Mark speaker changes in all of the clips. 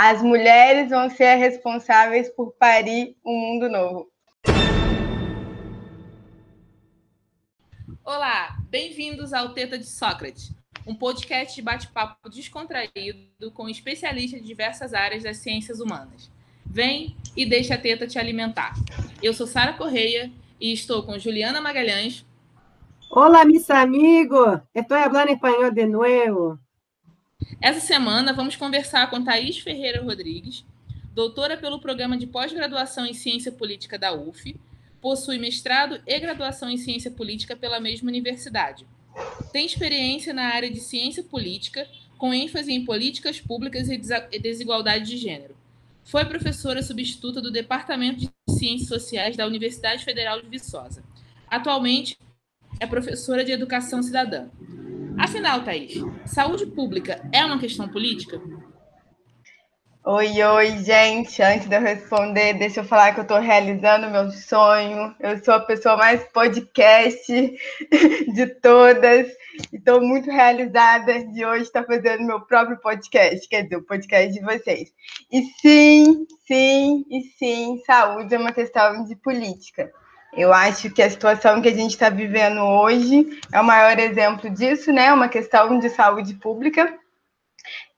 Speaker 1: As mulheres vão ser responsáveis por parir um mundo novo.
Speaker 2: Olá, bem-vindos ao Teta de Sócrates, um podcast de bate-papo descontraído com especialistas de diversas áreas das ciências humanas. Vem e deixa a teta te alimentar. Eu sou Sara Correia e estou com Juliana Magalhães.
Speaker 3: Olá, mis amigos. Estou falando espanhol de novo.
Speaker 2: Essa semana vamos conversar com Thaís Ferreira Rodrigues, doutora pelo programa de pós-graduação em Ciência Política da UF, possui mestrado e graduação em Ciência Política pela mesma universidade. Tem experiência na área de ciência política, com ênfase em políticas públicas e desigualdade de gênero. Foi professora substituta do Departamento de Ciências Sociais da Universidade Federal de Viçosa. Atualmente é professora de Educação Cidadã. Afinal, Thaís, saúde pública é uma questão política?
Speaker 1: Oi, oi, gente. Antes de eu responder, deixa eu falar que eu estou realizando meu sonho. Eu sou a pessoa mais podcast de todas. Estou muito realizada de hoje estar fazendo meu próprio podcast, quer dizer, o podcast de vocês. E sim, sim, e sim, saúde é uma questão de política. Eu acho que a situação que a gente está vivendo hoje é o maior exemplo disso, né? Uma questão de saúde pública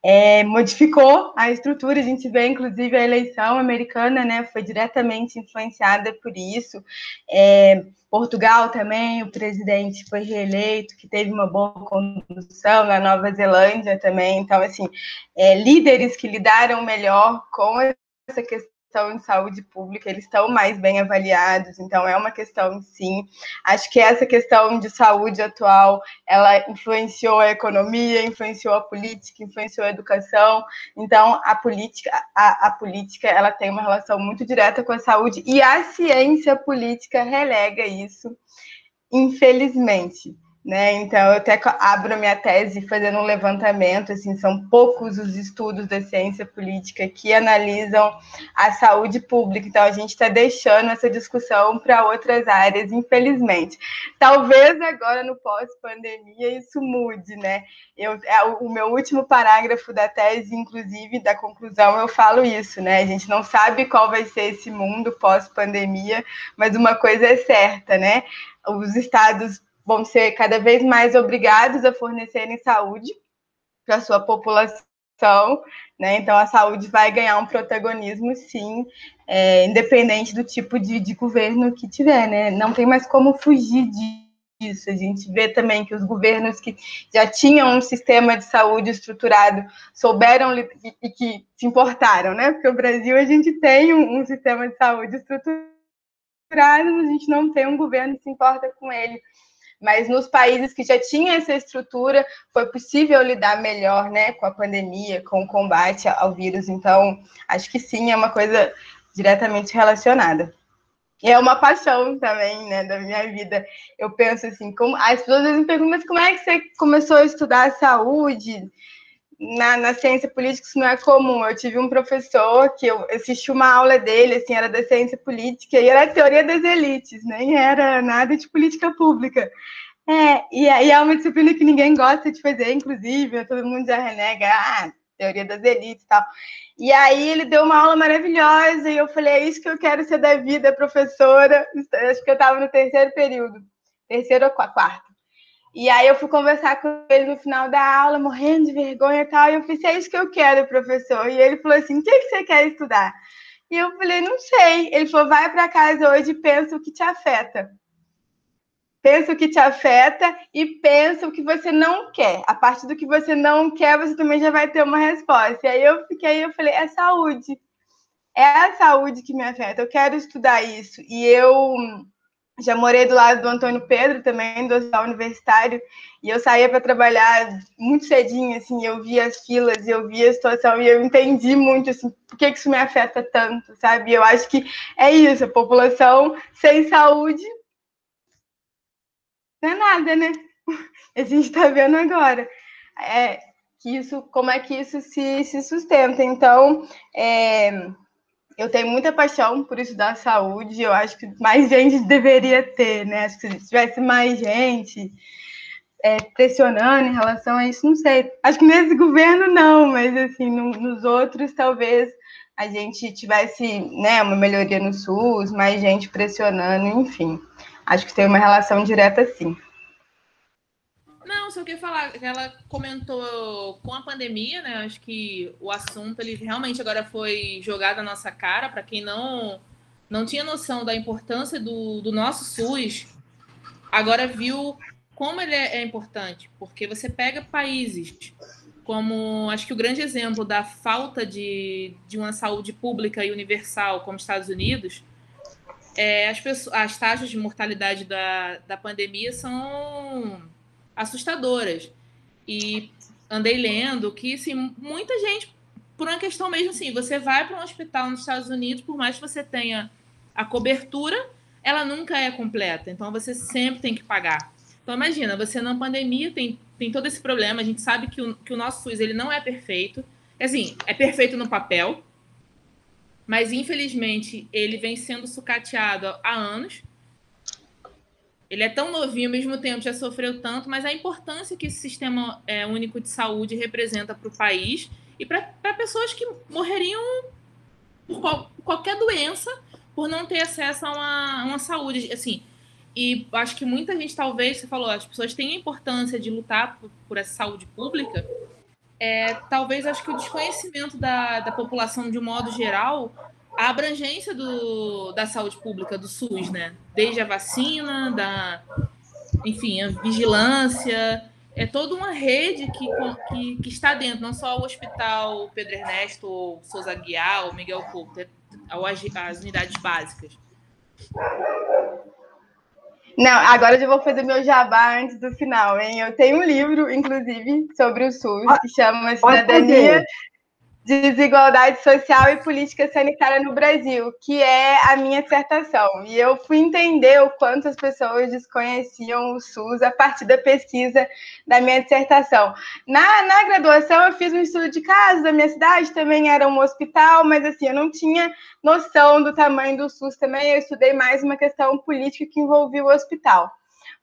Speaker 1: é, modificou a estrutura. A gente vê, inclusive, a eleição americana né, foi diretamente influenciada por isso. É, Portugal também, o presidente foi reeleito, que teve uma boa condução, na Nova Zelândia também. Então, assim, é, líderes que lidaram melhor com essa questão questão de saúde pública, eles estão mais bem avaliados, então é uma questão, sim. Acho que essa questão de saúde atual, ela influenciou a economia, influenciou a política, influenciou a educação, então a política, a, a política, ela tem uma relação muito direta com a saúde, e a ciência política relega isso, infelizmente né? Então, eu até abro minha tese fazendo um levantamento, assim, são poucos os estudos da ciência política que analisam a saúde pública, então a gente está deixando essa discussão para outras áreas, infelizmente. Talvez agora, no pós-pandemia, isso mude, né? Eu, é, o meu último parágrafo da tese, inclusive, da conclusão, eu falo isso, né? A gente não sabe qual vai ser esse mundo pós-pandemia, mas uma coisa é certa, né? Os estados vão ser cada vez mais obrigados a fornecerem saúde para a sua população, né? Então a saúde vai ganhar um protagonismo, sim, é, independente do tipo de, de governo que tiver, né? Não tem mais como fugir disso. A gente vê também que os governos que já tinham um sistema de saúde estruturado souberam e, e que se importaram, né? Porque o Brasil a gente tem um, um sistema de saúde estruturado, a gente não tem um governo que se importa com ele mas nos países que já tinham essa estrutura, foi possível lidar melhor né, com a pandemia, com o combate ao vírus. Então, acho que sim, é uma coisa diretamente relacionada. E é uma paixão também, né, da minha vida. Eu penso assim, como as pessoas às vezes me perguntam, mas como é que você começou a estudar saúde? Na, na, ciência política isso não é comum. Eu tive um professor que eu assisti uma aula dele, assim, era da ciência política, e era a teoria das elites, nem era nada de política pública. É, e, e é uma disciplina que ninguém gosta de fazer, inclusive, todo mundo já renega, ah, teoria das elites e tal. E aí ele deu uma aula maravilhosa, e eu falei, é isso que eu quero ser da vida, professora. Acho que eu estava no terceiro período, terceiro ou quarto. E aí eu fui conversar com ele no final da aula, morrendo de vergonha e tal, e eu falei, é isso que eu quero, professor. E ele falou assim, o que, que você quer estudar? E eu falei, não sei. Ele falou, vai para casa hoje e pensa o que te afeta. Pensa o que te afeta e pensa o que você não quer. A partir do que você não quer, você também já vai ter uma resposta. E aí eu fiquei, eu falei, é saúde. É a saúde que me afeta. Eu quero estudar isso. E eu já morei do lado do Antônio Pedro também, do hospital universitário, e eu saía para trabalhar muito cedinho, assim, eu via as filas, eu via a situação, e eu entendi muito, assim, por que isso me afeta tanto, sabe? Eu acho que é isso, a população sem saúde não é nada, né? A gente está vendo agora. É, que isso, como é que isso se, se sustenta. Então, é, eu tenho muita paixão por estudar saúde, eu acho que mais gente deveria ter, né? Acho que se tivesse mais gente, é, pressionando em relação a isso, não sei. Acho que nesse governo não, mas assim, no, nos outros talvez a gente tivesse né, uma melhoria no SUS, mais gente pressionando, enfim. Acho que tem uma relação direta sim.
Speaker 2: Não, só queria falar ela comentou com a pandemia, né? Acho que o assunto ele realmente agora foi jogado na nossa cara para quem não não tinha noção da importância do, do nosso SUS, agora viu como ele é, é importante, porque você pega países como acho que o grande exemplo da falta de, de uma saúde pública e universal, como Estados Unidos, é, as, pessoas, as taxas de mortalidade da, da pandemia são assustadoras. E andei lendo que assim, muita gente, por uma questão mesmo assim, você vai para um hospital nos Estados Unidos, por mais que você tenha a cobertura, ela nunca é completa. Então você sempre tem que pagar. Então imagina, você na pandemia tem, tem todo esse problema, a gente sabe que o, que o nosso SUS ele não é perfeito. Assim, é perfeito no papel, mas infelizmente ele vem sendo sucateado há anos. Ele é tão novinho, ao mesmo tempo já sofreu tanto, mas a importância que esse sistema é, único de saúde representa para o país e para pessoas que morreriam por, qual, qualquer doença por não ter acesso a uma, uma saúde. Assim, e acho que muita gente, talvez, você falou, as pessoas têm a importância de lutar por, por essa saúde pública. É, talvez acho que o desconhecimento da, da população de um modo geral a abrangência do, da saúde pública do SUS, né? Desde a vacina, da, enfim, a vigilância, é toda uma rede que, que, que está dentro, não só o Hospital Pedro Ernesto, ou Souza Guiar, ou Miguel Couto, é, as unidades básicas.
Speaker 1: Não, agora eu já vou fazer meu jabá antes do final, hein? Eu tenho um livro, inclusive, sobre o SUS, que chama Cidadania, Desigualdade Social e Política Sanitária no Brasil, que é a minha dissertação. E eu fui entender o quanto as pessoas desconheciam o SUS a partir da pesquisa da minha dissertação. Na, na graduação, eu fiz um estudo de caso da minha cidade, também era um hospital, mas assim, eu não tinha noção do tamanho do SUS também, eu estudei mais uma questão política que envolvia o hospital.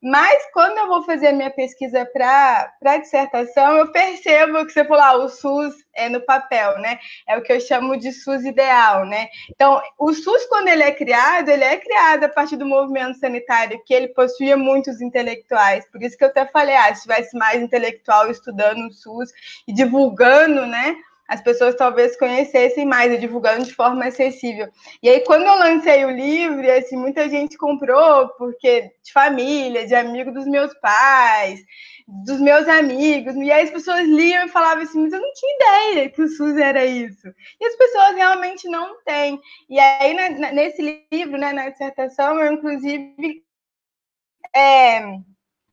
Speaker 1: Mas quando eu vou fazer a minha pesquisa para a dissertação, eu percebo que você falou, ah, o SUS é no papel, né? É o que eu chamo de SUS ideal, né? Então, o SUS, quando ele é criado, ele é criado a partir do movimento sanitário, que ele possuía muitos intelectuais. Por isso que eu até falei, ah, se tivesse mais intelectual estudando o SUS e divulgando, né? As pessoas talvez conhecessem mais e divulgando de forma acessível. E aí, quando eu lancei o livro, assim, muita gente comprou, porque de família, de amigo dos meus pais, dos meus amigos, e aí as pessoas liam e falavam assim, mas eu não tinha ideia que o SUS era isso. E as pessoas realmente não têm. E aí, nesse livro, né, na dissertação, eu, inclusive, é,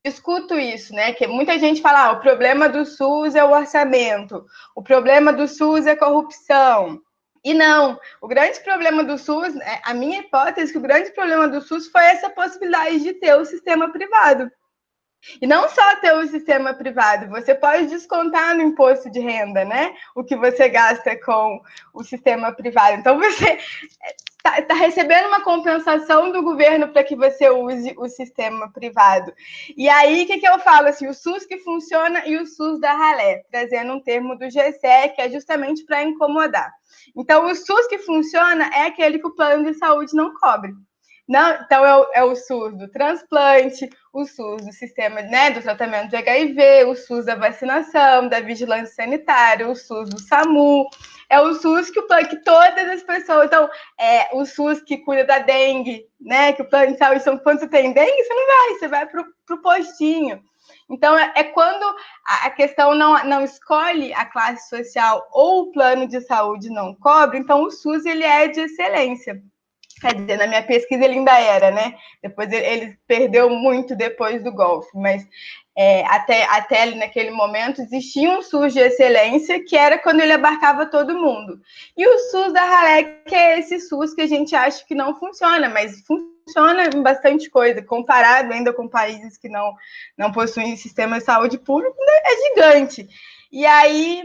Speaker 1: escuto isso, né? Que muita gente fala: ah, o problema do SUS é o orçamento, o problema do SUS é corrupção. E não, o grande problema do SUS, né, a minha hipótese é que o grande problema do SUS foi essa possibilidade de ter o sistema privado. E não só ter o sistema privado, você pode descontar no imposto de renda, né? O que você gasta com o sistema privado. Então, você está tá recebendo uma compensação do governo para que você use o sistema privado. E aí, o que, que eu falo? Assim, o SUS que funciona e o SUS da ralé, trazendo um termo do GCE, que é justamente para incomodar. Então, o SUS que funciona é aquele que o plano de saúde não cobre. Não, então é o, é o, SUS do transplante, o SUS do sistema né, do tratamento de HIV, o SUS da vacinação, da vigilância sanitária, o SUS do SAMU. É o SUS que, o, que todas as pessoas. Então, é o SUS que cuida da dengue, né? Que o plano de saúde, então, quando você tem dengue, você não vai, você vai para o postinho. Então, é, é quando a, a questão não, não escolhe a classe social ou o plano de saúde não cobre, então o SUS ele é de excelência. Quer dizer, na minha pesquisa ele ainda era, né? Depois ele, perdeu muito depois do golfe, mas é, até, até naquele momento existia um SUS de excelência que era quando ele abarcava todo mundo. E o SUS da Halec é esse SUS que a gente acha que não funciona, mas funciona em bastante coisa, comparado ainda com países que não, não possuem sistema de saúde público, né? é gigante. E aí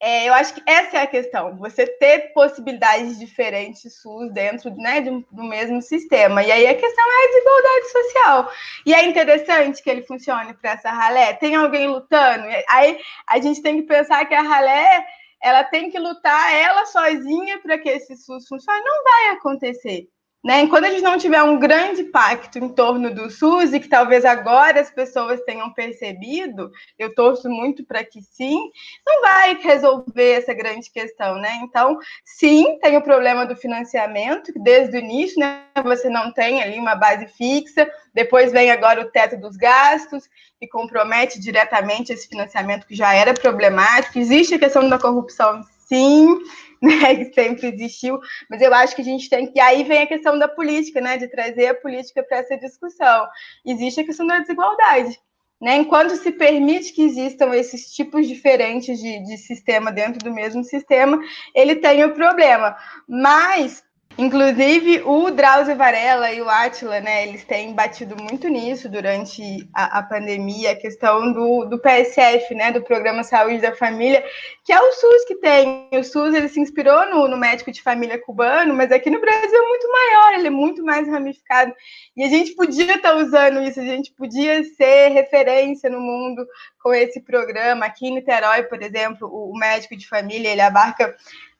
Speaker 1: é, eu acho que essa é a questão, você ter possibilidades diferentes SUS dentro né, de um, do mesmo sistema. E aí a questão é a desigualdade social. E é interessante que ele funcione para essa ralé. Tem alguém lutando? Aí a gente tem que pensar que a ralé ela tem que lutar ela sozinha para que esse SUS funcione. Não vai acontecer. Né? Enquanto a gente não tiver um grande pacto em torno do SUS, e que talvez agora as pessoas tenham percebido, eu torço muito para que sim, não vai resolver essa grande questão. Né? Então, sim, tem o problema do financiamento, que desde o início né, você não tem ali uma base fixa, depois vem agora o teto dos gastos, que compromete diretamente esse financiamento que já era problemático. Existe a questão da corrupção, sim, né, que sempre existiu, mas eu acho que a gente tem que. Aí vem a questão da política, né, de trazer a política para essa discussão. Existe a questão da desigualdade. Né? Enquanto se permite que existam esses tipos diferentes de, de sistema dentro do mesmo sistema, ele tem o problema. Mas Inclusive, o Drauzio Varela e o Atila, né, eles têm batido muito nisso durante a, a, pandemia, a questão do, do PSF, né, do Programa Saúde da Família, que é o SUS que tem. O SUS ele se inspirou no, no médico de família cubano, mas aqui no Brasil é muito maior, ele é muito mais ramificado. E a gente podia estar tá usando isso, a gente podia ser referência no mundo com esse programa. Aqui em Niterói, por exemplo, o, o médico de família, ele abarca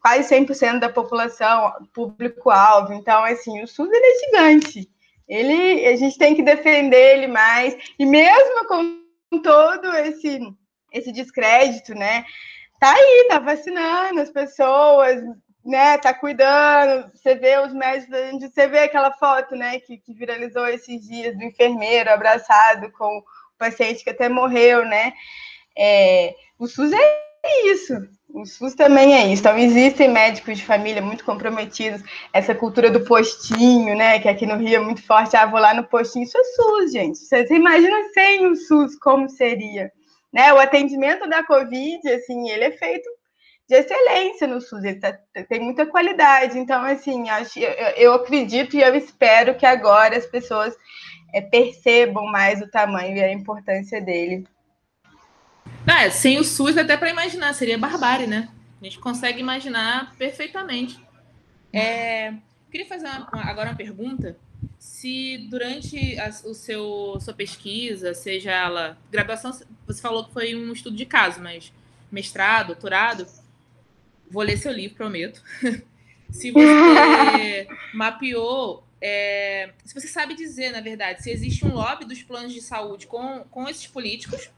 Speaker 1: quase 100% da população, público-alvo. Então, assim, o SUS ele é gigante. Ele, a gente tem que defender ele mais. E mesmo com todo esse, esse descrédito, né? Tá aí, tá vacinando as pessoas, né? Tá cuidando. Você vê os médicos, você vê aquela foto, né? Que, que viralizou esses dias do enfermeiro abraçado com o paciente que até morreu, né? É, o SUS é isso. O SUS também é isso. Então, existem médicos de família muito comprometidos. Essa cultura do postinho, né? Que aqui no Rio é muito forte. Ah, vou lá no postinho. Isso é SUS, gente. Você imagina sem o SUS como seria. Né? O atendimento da Covid, assim, ele é feito de excelência no SUS. Ele tá, tem muita qualidade. Então, assim, acho, eu, eu acredito e eu espero que agora as pessoas é, percebam mais o tamanho e a importância dele
Speaker 2: é, sem o SUS, até para imaginar, seria barbárie, né? A gente consegue imaginar perfeitamente. É, queria fazer uma, agora uma pergunta. Se durante a, o seu sua pesquisa, seja ela graduação, você falou que foi um estudo de caso, mas mestrado, doutorado, vou ler seu livro, prometo. se você mapeou, é, se você sabe dizer, na verdade, se existe um lobby dos planos de saúde com, com esses políticos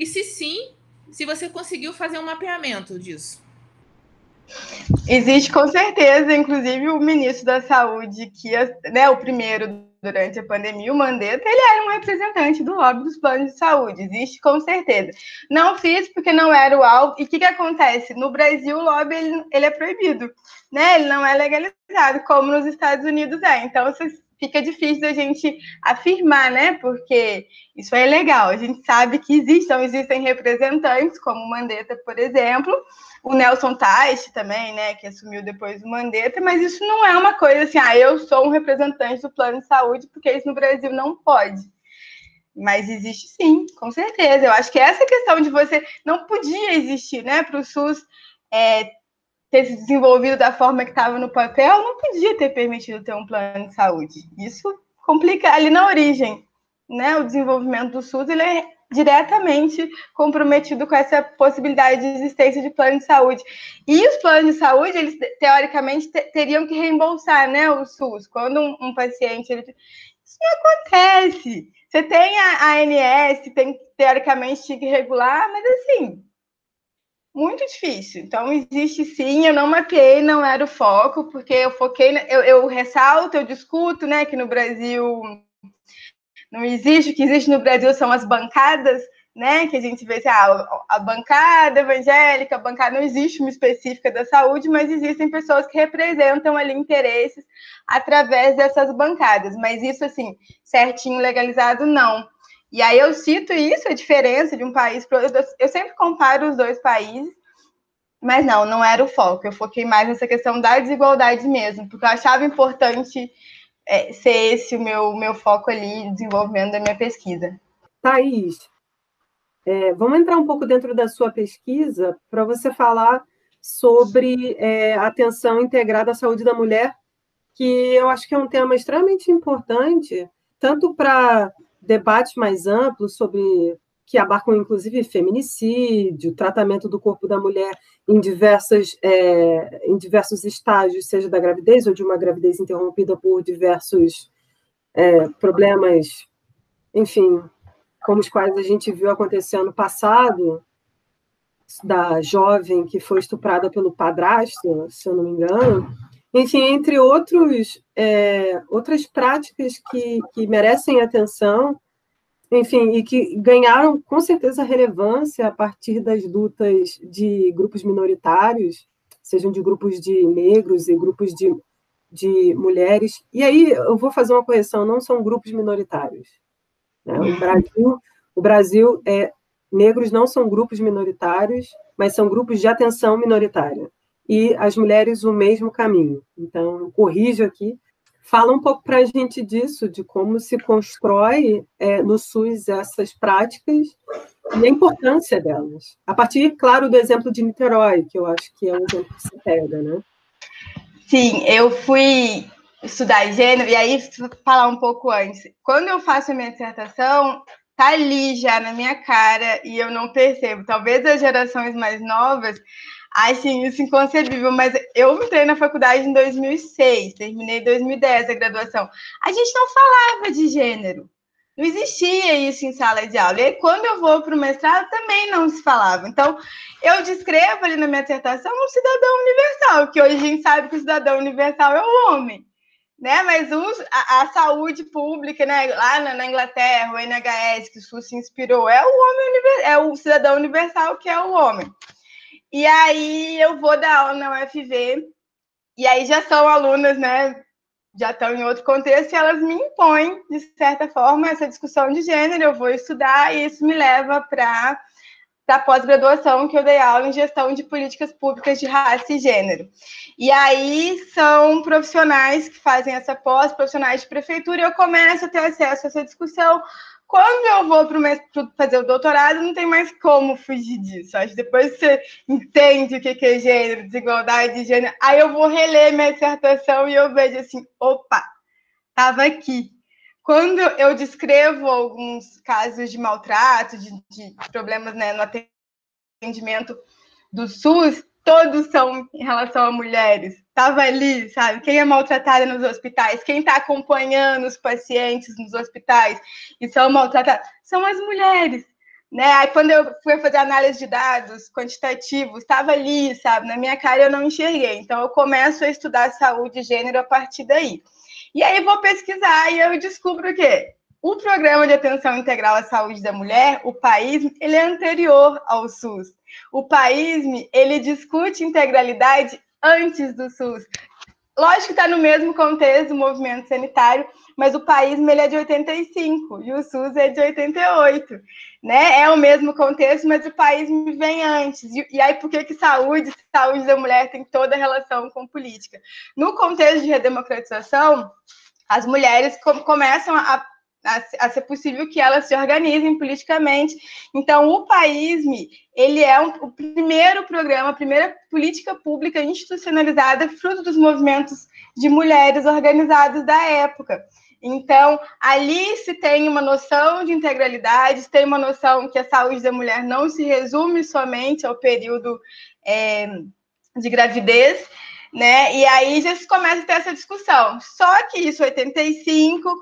Speaker 2: e se sim, se você conseguiu fazer um mapeamento disso.
Speaker 1: Existe com certeza, inclusive o ministro da Saúde, que é né, o primeiro durante a pandemia, o Mandetta, ele era um representante do lobby dos planos de saúde, existe com certeza. Não fiz porque não era o alvo, e o que, que acontece? No Brasil, o lobby ele, ele é proibido, né? ele não é legalizado, como nos Estados Unidos é. Então, vocês fica difícil da gente afirmar, né? Porque isso é legal. A gente sabe que existem, representantes, como o Mandetta, por exemplo, o Nelson Teich também, né? Que assumiu depois o Mandetta, mas isso não é uma coisa assim, ah, eu sou um representante do plano de saúde, porque isso no Brasil não pode. Mas existe sim, com certeza. Eu acho que essa questão de você não podia existir, né, para o SUS é, ter se desenvolvido da forma que estava no papel, não podia ter permitido ter um plano de saúde. Isso complica ali na origem, né? O desenvolvimento do SUS ele é diretamente comprometido com essa possibilidade de existência de plano de saúde. E os planos de saúde, eles teoricamente teriam que reembolsar, né, o SUS. Quando um, um paciente ele... isso não acontece. Você tem a ANS, tem teoricamente que regular, mas assim, muito difícil. Então, existe sim, eu não mapeei, não era o foco, porque eu foquei, eu, eu ressalto, eu discuto, né, que no Brasil não existe, o que existe no Brasil são as bancadas, né, que a gente vê assim, ah, a bancada evangélica, a bancada não existe uma específica da saúde, mas existem pessoas que representam ali interesses através dessas bancadas, mas isso, assim, certinho, legalizado, não. E aí eu cito isso, a diferença de um país para outro. Eu sempre comparo os dois países, mas não, não era o foco. Eu foquei mais nessa questão da desigualdade mesmo, porque eu achava importante é, ser esse o meu, meu foco ali, desenvolvimento da minha pesquisa.
Speaker 3: Thaís, É, vamos entrar um pouco dentro da sua pesquisa para você falar sobre é, atenção integrada à saúde da mulher, que eu acho que é um tema extremamente importante, tanto para debates mais amplos sobre que abarcam inclusive feminicídio, tratamento do corpo da mulher em, diversas, é, em diversos estágios, seja da gravidez ou de uma gravidez interrompida por diversos é, problemas, enfim, como os quais a gente viu acontecer ano passado, da jovem que foi estuprada pelo padrasto, se eu não me engano. Enfim, entre outros, é, outras práticas que, que merecem atenção enfim, e que ganharam com certeza relevância a partir das lutas de grupos minoritários, sejam de grupos de negros e grupos de, de mulheres. E aí eu vou fazer uma correção: não são grupos minoritários. Né? O Brasil, o Brasil é negros não são grupos minoritários, mas são grupos de atenção minoritária. E as mulheres o mesmo caminho. Então, corrijo aqui, Fala um pouco para a gente disso, de como se constrói é, no SUS essas práticas e a importância delas. A partir, claro, do exemplo de Niterói, que eu acho que é um exemplo que se pega, né?
Speaker 1: Sim, eu fui estudar gênero, e aí, falar um pouco antes. Quando eu faço a minha dissertação, tá ali já na minha cara e eu não percebo. Talvez as gerações mais novas Assim, isso inconcebível, mas eu entrei na faculdade em 2006, terminei em 2010 a graduação. A gente não falava de gênero. Não existia isso em sala de aula. E aí, quando eu vou para o mestrado, também não se falava. Então, eu descrevo ali na minha dissertação um cidadão universal, que hoje a gente sabe que o cidadão universal é o homem. Né? Mas os, a, a, saúde pública, né? lá na, na, Inglaterra, o NHS, que o SUS se inspirou, é o homem é o cidadão universal que é o homem. E aí eu vou dar aula na UFV, e aí já são alunas, né? Já estão em outro contexto, e elas me impõem, de certa forma, essa discussão de gênero, eu vou estudar, e isso me leva para a pós-graduação, que eu dei aula em gestão de políticas públicas de raça e gênero. E aí são profissionais que fazem essa pós, profissionais de prefeitura, e eu começo a ter acesso a essa discussão quando eu vou para fazer o doutorado, não tem mais como fugir disso. Acho que depois você entende o que é gênero, desigualdade de gênero, aí eu vou reler minha dissertação e eu vejo assim, opa, estava aqui. Quando eu descrevo alguns casos de maltrato, de, de problemas né, no atendimento do SUS, todos são em relação a mulheres. Estava ali, sabe? Quem é maltratada nos hospitais, quem está acompanhando os pacientes nos hospitais e são maltratados, são as mulheres. Né? Aí, quando eu fui fazer análise de dados quantitativos, estava ali, sabe? Na minha cara eu não enxerguei. Então, eu começo a estudar saúde e gênero a partir daí. E aí, vou pesquisar e eu descubro o quê? O Programa de Atenção Integral à Saúde da Mulher, o país, ele é anterior ao SUS. O PAISME, ele discute integralidade antes do SUS. Lógico que está no mesmo contexto movimento sanitário, mas o PAISME ele é de 85 e o SUS é de 88. Né? É o mesmo contexto, mas o PAISME vem antes. E, e aí, por que, que saúde, saúde da mulher tem toda relação com política? No contexto de redemocratização, as mulheres começam a a, ser possível que elas se organizem politicamente. Então, o PAISME, ele é um, o primeiro programa, a primeira política pública institucionalizada fruto dos movimentos de mulheres organizados da época. Então, ali se tem uma noção de integralidade, se tem uma noção que a saúde da mulher não se resume somente ao período é, de gravidez, né? E aí já se começa a ter essa discussão. Só que isso, 85,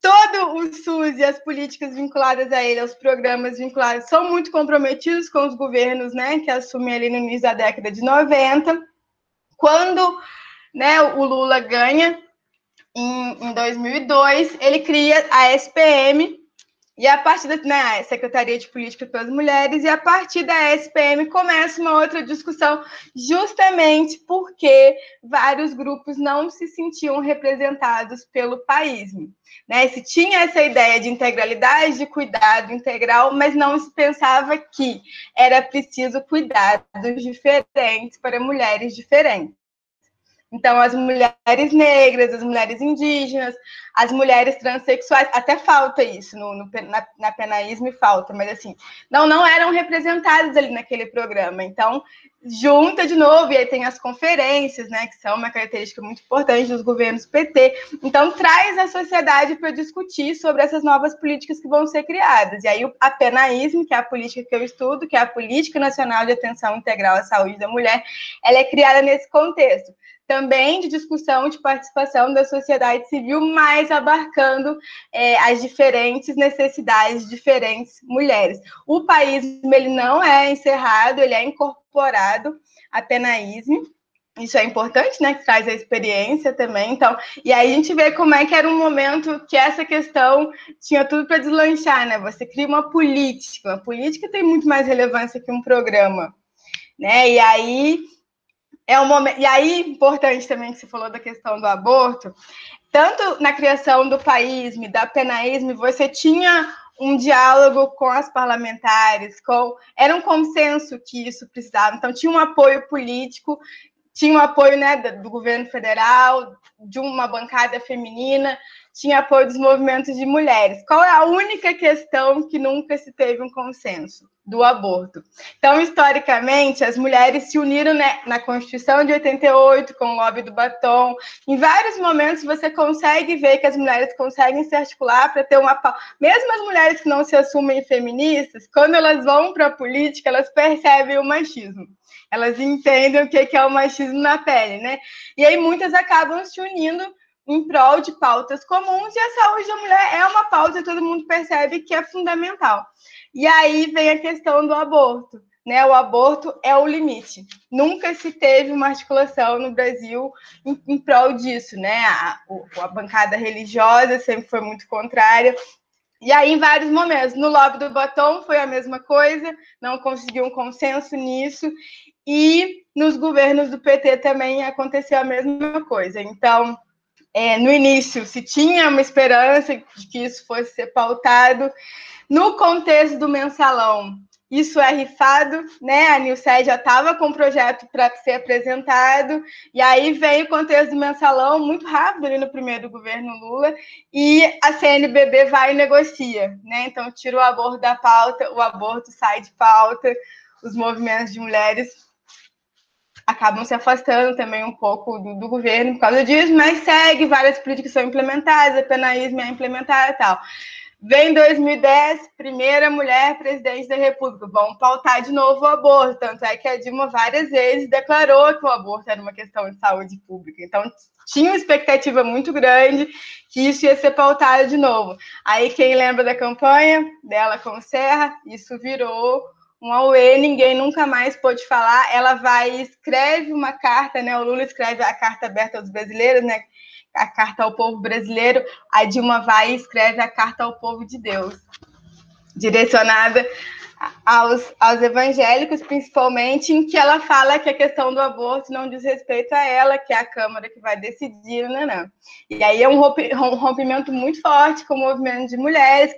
Speaker 1: todo o SUS e as políticas vinculadas a ele, os programas vinculados, são muito comprometidos com os governos, né, que assumem ali no início da década de 90. Quando né, o Lula ganha, em, em 2002, ele cria a SPM, e a partir da né, Secretaria de Política pelas Mulheres, e a partir da SPM começa uma outra discussão, justamente porque vários grupos não se sentiam representados pelo país. Né? Se tinha essa ideia de integralidade, de cuidado integral, mas não se pensava que era preciso cuidados diferentes para mulheres diferentes. Então, as mulheres negras, as mulheres indígenas, as mulheres transexuais, até falta isso no, no na, na penaísmo falta, mas assim, não, não eram representadas ali naquele programa. Então, junta de novo, e aí tem as conferências, né, que são uma característica muito importante dos governos PT. Então, traz a sociedade para discutir sobre essas novas políticas que vão ser criadas. E aí, a penaísmo, que é a política que eu estudo, que é a Política Nacional de Atenção Integral à Saúde da Mulher, ela é criada nesse contexto também de discussão, de participação da sociedade civil, mas abarcando é, as diferentes necessidades de diferentes mulheres. O país ele não é encerrado, ele é incorporado a penaísmo. Isso é importante, né? Que traz a experiência também. Então, e aí a gente vê como é que era um momento que essa questão tinha tudo para deslanchar, né? Você cria uma política. A política tem muito mais relevância que um programa, né? E aí é um momento. E aí, importante também que você falou da questão do aborto, tanto na criação do paísmo, da penaísmo, você tinha um diálogo com as parlamentares, com era um consenso que isso precisava. Então tinha um apoio político, tinha um apoio né, do governo federal, de uma bancada feminina, tinha apoio dos movimentos de mulheres. Qual é a única questão que nunca se teve um consenso? Do aborto. Então, historicamente, as mulheres se uniram né, na Constituição de 88, com o lobby do batom. Em vários momentos, você consegue ver que as mulheres conseguem se articular para ter uma. Mesmo as mulheres que não se assumem feministas, quando elas vão para a política, elas percebem o machismo elas entendem o que é o machismo na pele, né? E aí muitas acabam se unindo em prol de pautas comuns e a saúde da mulher é uma pauta todo mundo percebe que é fundamental. E aí vem a questão do aborto. Né, o aborto é o limite. Nunca se teve uma articulação no Brasil em, em prol disso, né? A, a, bancada religiosa sempre foi muito contrária. E aí, em vários momentos, no lobby do batom foi a mesma coisa, não conseguiu um consenso nisso. E nos governos do PT também aconteceu a mesma coisa. Então, é, no início se tinha uma esperança de que isso fosse ser pautado. No contexto do mensalão, isso é rifado, né? A Nilce já estava com o projeto para ser apresentado, e aí vem o contexto do mensalão muito rápido ali no primeiro governo Lula, e a CNBB vai e negocia, né? Então tira o aborto da pauta, o aborto sai de pauta, os movimentos de mulheres acabam se afastando também um pouco do, do, governo por causa disso, mas segue, várias políticas são implementadas, a penaísmo é implementada e tal. Vem 2010, primeira mulher presidente da República. Vão pautar de novo o aborto. Tanto é que a Dilma várias vezes declarou que o aborto era uma questão de saúde pública. Então, tinha uma expectativa muito grande que isso ia ser pautado de novo. Aí, quem lembra da campanha dela com o Serra, isso virou um auê, ninguém nunca mais pôde falar. Ela vai escreve uma carta, né? O Lula escreve a carta aberta aos brasileiros, né? A carta ao povo brasileiro. A Dilma vai e escreve a carta ao povo de Deus, direcionada aos, aos evangélicos, principalmente, em que ela fala que a questão do aborto não diz respeito a ela, que é a Câmara que vai decidir, né? Não. E aí é um rompimento muito forte com o movimento de mulheres,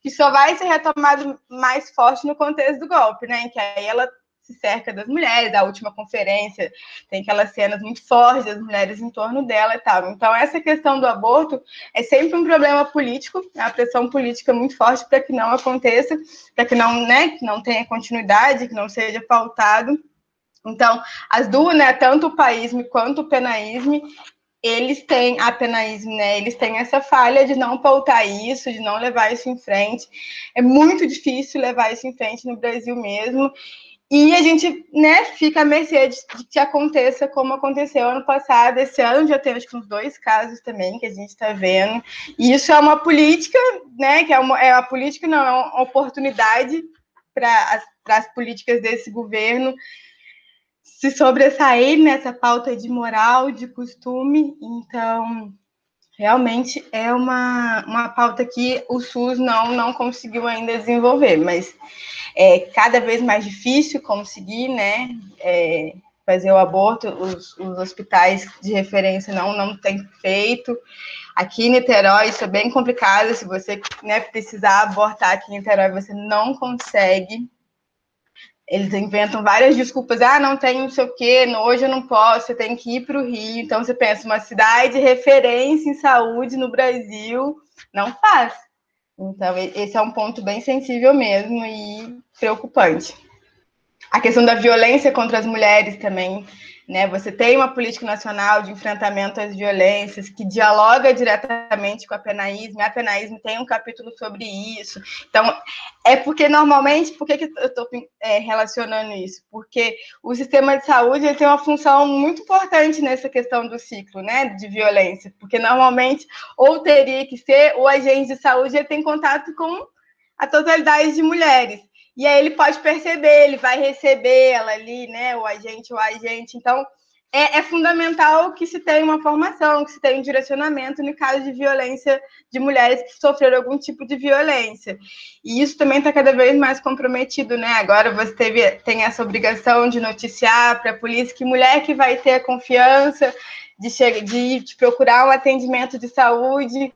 Speaker 1: que só vai ser retomado mais forte no contexto do golpe, né? Em que aí ela se cerca das mulheres, a última conferência tem aquelas cenas muito fortes das mulheres em torno dela e tal. Então, essa questão do aborto é sempre um problema político, é a pressão política muito forte para que não aconteça, para que não, né, que não tenha continuidade, que não seja pautado. Então, as duas, né, tanto o paísmo quanto o penaísmo, eles têm a penaísmo, né? Eles têm essa falha de não pautar isso, de não levar isso em frente. É muito difícil levar isso em frente no Brasil mesmo. E a gente, né, fica à mercê de, que aconteça como aconteceu ano passado. Esse ano já que uns dois casos também que a gente está vendo. E isso é uma política, né? Que é uma, é uma política, não, é uma oportunidade para as políticas desse governo se sobressair nessa pauta de moral, de costume. Então, realmente é uma, uma pauta que o SUS não, não conseguiu ainda desenvolver, mas é cada vez mais difícil conseguir, né? É, fazer o aborto, os, os, hospitais de referência não, não têm feito. Aqui em Niterói, isso é bem complicado. Se você né, precisar abortar aqui em Niterói, você não consegue eles inventam várias desculpas. Ah, não tem não sei o quê, hoje eu não posso, você tem que ir para o Rio. Então, você pensa, uma cidade referência em saúde no Brasil, não faz. Então, esse é um ponto bem sensível mesmo e preocupante. A questão da violência contra as mulheres também né? Você tem uma política nacional de enfrentamento às violências que dialoga diretamente com a penaísmo, a penaísmo tem um capítulo sobre isso. Então, é porque normalmente, por que, que eu estou é, relacionando isso? Porque o sistema de saúde ele tem uma função muito importante nessa questão do ciclo né, de violência, porque normalmente ou teria que ser o agente de saúde ele tem contato com a totalidade de mulheres. E aí ele pode perceber, ele vai receber ela ali, né? O agente, o agente. Então, é, é, fundamental que se tenha uma formação, que se tenha um direcionamento no caso de violência de mulheres que sofreram algum tipo de violência. E isso também está cada vez mais comprometido, né? Agora você teve, tem essa obrigação de noticiar para a polícia que mulher que vai ter a confiança de, chegar, de, de procurar um atendimento de saúde,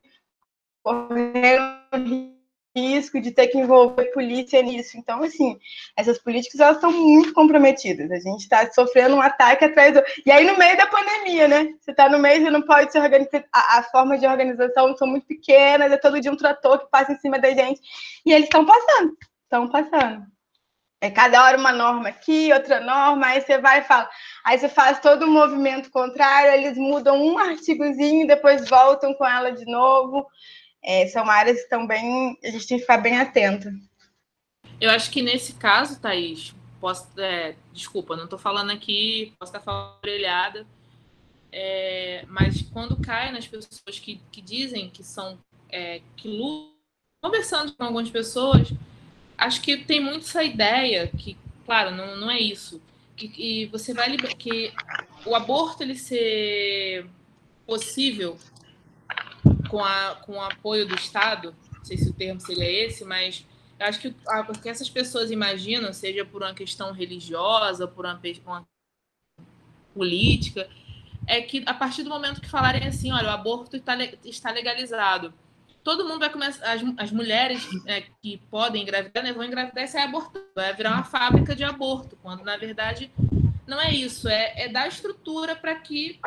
Speaker 1: correndo risco de ter que envolver polícia nisso. Então, assim, essas políticas elas estão muito comprometidas. A gente está sofrendo um ataque atrás do. E aí, no meio da pandemia, né? Você está no meio, você não pode se organizar. A, a forma de organização são muito pequenas, é todo dia um trator que passa em cima da gente. E eles estão passando, estão passando. É cada hora uma norma aqui, outra norma, aí você vai e fala. Aí você faz todo um movimento contrário, eles mudam um artigozinho, depois voltam com ela de novo é, são áreas que estão bem. A gente tem que ficar bem atento.
Speaker 2: Eu acho que nesse caso, Thaís, posso. É, desculpa, não estou falando aqui, posso estar falando orelhada, é, mas quando cai nas pessoas que, que dizem que são. É, que lutam, conversando com algumas pessoas, acho que tem muito essa ideia que, claro, não, não é isso. Que, que você vai que o aborto ele ser possível com, a, com o apoio do Estado, não sei se o termo seria esse, mas acho que o que essas pessoas imaginam, seja por uma questão religiosa, por uma, uma política, é que a partir do momento que falarem assim, olha, o aborto está, legalizado, todo mundo vai começar, as, as mulheres é, que podem engravidar, né, vão engravidar e sair abortando, vai virar uma fábrica de aborto, quando na verdade não é isso, é, é dar estrutura para que,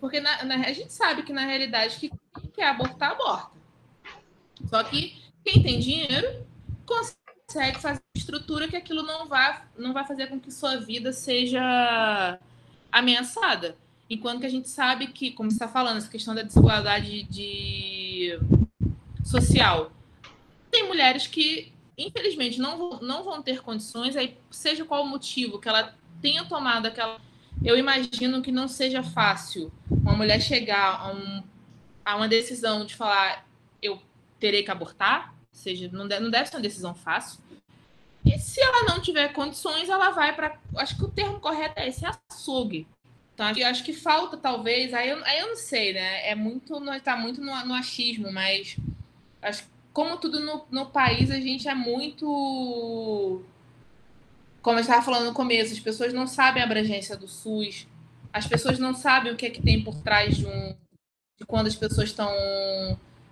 Speaker 2: porque na, na, a gente sabe que na realidade que quer abortar, aborta. Só que quem tem dinheiro consegue fazer estrutura que aquilo não vai, não vai fazer com que sua vida seja ameaçada. Enquanto que a gente sabe que, como está falando, essa questão da desigualdade de social, tem mulheres que, infelizmente, não não vão ter condições, aí, seja qual o motivo que ela tenha tomado aquela. Eu imagino que não seja fácil uma mulher chegar a um a uma decisão de falar eu terei que abortar, ou seja, não deve, não deve ser uma decisão fácil. E se ela não tiver condições, ela vai para. Acho que o termo correto é esse açougue. Então, acho, acho que falta, talvez. Aí eu, aí eu não sei, né? É muito. Está muito no, no achismo, mas acho que, como tudo no, no país, a gente é muito. Como eu estava falando no começo, as pessoas não sabem a abrangência do SUS, as pessoas não sabem o que é que tem por trás de um, de quando as pessoas estão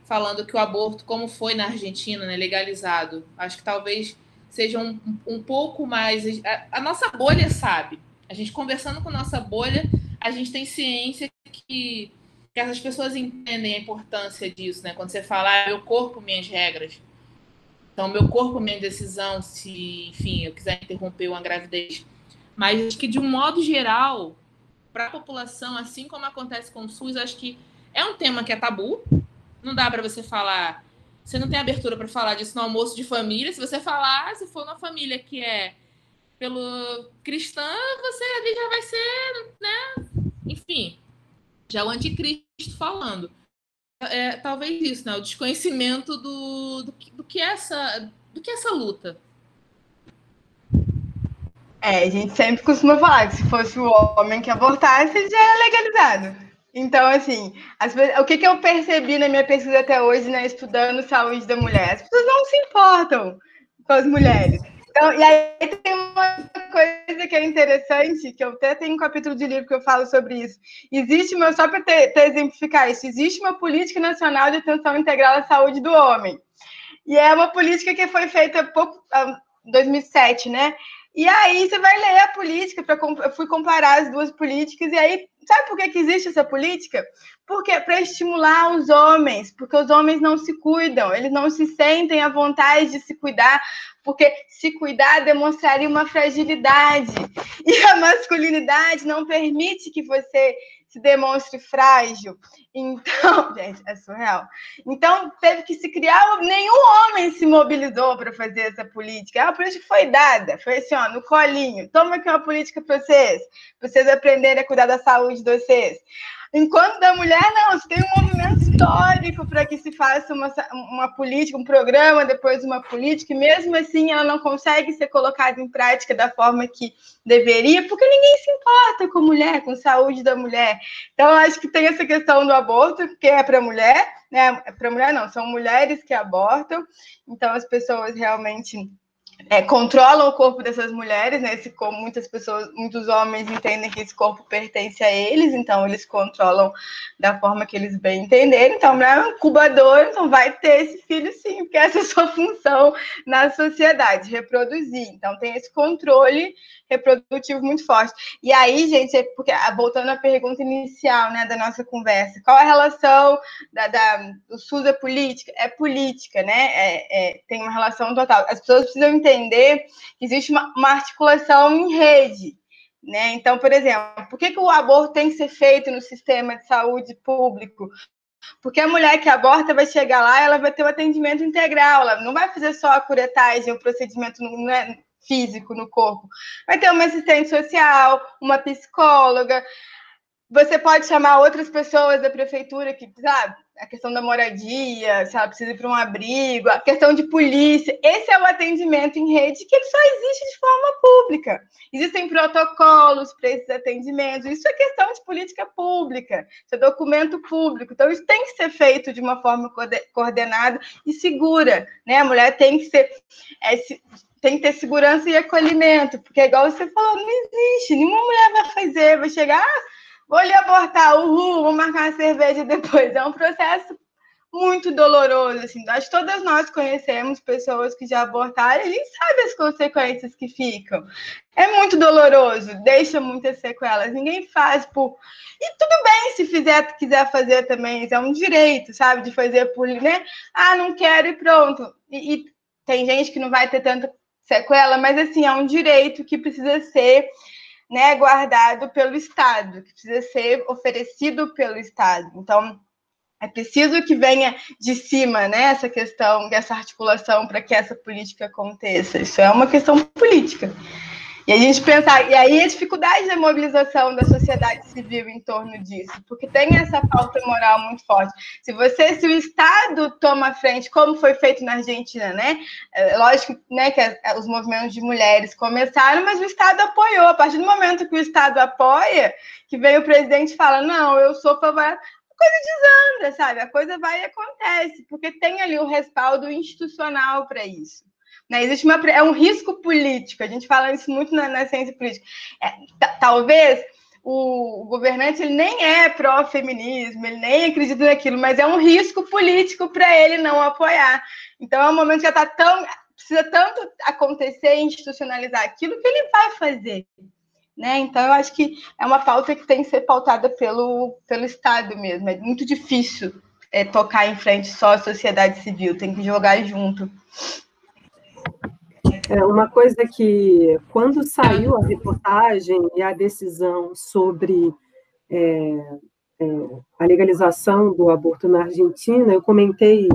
Speaker 2: falando que o aborto, como foi na Argentina, né, legalizado. Acho que talvez seja um, um pouco mais. A, a, nossa bolha sabe. A gente conversando com nossa bolha, a gente tem ciência que, que essas pessoas entendem a importância disso, né? Quando você fala, ah, meu corpo, minhas regras. Então, meu corpo, minha decisão, se, enfim, eu quiser interromper uma gravidez. Mas acho que, de um modo geral, para a população, assim como acontece com o SUS, acho que é um tema que é tabu. Não dá para você falar. Você não tem abertura para falar disso no almoço de família. Se você falar, se for uma família que é pelo cristã, você ali já vai ser, né? Enfim, já é o anticristo falando. É, talvez isso, né? O desconhecimento do, do, do, que é essa, do que é essa luta.
Speaker 1: É, a gente sempre costuma falar que se fosse o homem que abortasse, já era legalizado. Então, assim, as, o que, que eu percebi na minha pesquisa até hoje, né, estudando saúde da mulher? As pessoas não se importam com as mulheres. Então, e aí tem uma coisa que é interessante, que eu até tenho um capítulo de livro que eu falo sobre isso. Existe, uma, só para exemplificar isso, existe uma política nacional de atenção integral à saúde do homem. E é uma política que foi feita pouco, 2007, né? E aí você vai ler a política, pra, eu fui comparar as duas políticas, e aí, sabe por que, que existe essa política? Porque para estimular os homens, porque os homens não se cuidam, eles não se sentem à vontade de se cuidar, porque se cuidar demonstraria uma fragilidade. E a masculinidade não permite que você se demonstre frágil. Então, gente, é surreal. Então, teve que se criar. Nenhum homem se mobilizou para fazer essa política. A política foi dada, foi assim, ó, no colinho. Toma aqui uma política para vocês, para vocês aprenderem a cuidar da saúde de vocês. Enquanto da mulher, não, você tem um movimento histórico para que se faça uma, uma política, um programa, depois uma política, e mesmo assim ela não consegue ser colocada em prática da forma que deveria, porque ninguém se importa com mulher, com a saúde da mulher. Então, acho que tem essa questão do aborto, que é para mulher, né? É para mulher não, são mulheres que abortam, então as pessoas realmente é, controlam o corpo dessas mulheres, né? Esse, como muitas pessoas, muitos homens entendem que esse corpo pertence a eles, então eles controlam da forma que eles bem entenderem. Então, é um incubador, então vai ter esse filho sim, porque essa é a sua função na sociedade, reproduzir. Então tem esse controle reprodutivo muito forte. E aí, gente, é porque ah, voltando à pergunta inicial, né, da nossa conversa, qual a relação da, da do SUS é política? É política, né? É, é, tem uma relação total. As pessoas precisam entender que existe uma, uma articulação em rede. Né? Então, por exemplo, por que, que o aborto tem que ser feito no sistema de saúde público? Porque a mulher que aborta vai chegar lá, ela vai ter um atendimento integral, ela não vai fazer só a curetagem, o procedimento não é físico no corpo. Vai ter uma assistente social, uma psicóloga, você pode chamar outras pessoas da prefeitura que, sabe, a questão da moradia, se ela precisa ir para um abrigo, a questão de polícia. Esse é o atendimento em rede que só existe de forma pública. Existem protocolos para esses atendimentos. Isso é questão de política pública, isso é documento público. Então, isso tem que ser feito de uma forma coordenada e segura. Né? A mulher tem que ser. É, tem que ter segurança e acolhimento, porque, igual você falou, não existe. Nenhuma mulher vai fazer, vai chegar. Ah, vou lhe abortar, uhul, vou marcar uma cerveja depois. É um processo muito doloroso, assim. Acho que todas nós conhecemos pessoas que já abortaram a gente sabe as consequências que ficam. É muito doloroso, deixa muitas sequelas. Ninguém faz por. E tudo bem se fizer, quiser fazer também, é um direito, sabe, de fazer por, né? Ah, não quero e pronto. E, e tem gente que não vai ter tanta sequela, mas assim, é um direito que precisa ser né, guardado pelo Estado, que precisa ser oferecido pelo Estado. Então, é preciso que venha de cima né, essa questão, essa articulação para que essa política aconteça. Isso é uma questão política. E a gente pensar, e aí a dificuldade da mobilização da sociedade civil em torno disso, porque tem essa falta moral muito forte. Se você, se o Estado toma frente, como foi feito na Argentina, né? É, lógico né, que os movimentos de mulheres começaram, mas o Estado apoiou. A partir do momento que o Estado apoia, que vem o presidente e fala, não, eu sou favorável a coisa desanda, sabe? A coisa vai e acontece, porque tem ali o respaldo institucional para isso. Né? Existe uma, é um risco político, a gente fala isso muito na, na ciência política. É, talvez o, governante ele nem é pró-feminismo, ele nem acredita naquilo, mas é um risco político para ele não apoiar. Então é um momento que já está tão. Precisa tanto acontecer e institucionalizar aquilo que ele vai fazer. Né? Então, eu acho que é uma pauta que tem que ser pautada pelo, pelo Estado mesmo. É muito difícil é, tocar em frente só a sociedade civil, tem que jogar junto.
Speaker 3: É uma coisa que, quando saiu a reportagem e a decisão sobre é, é, a legalização do aborto na Argentina, eu comentei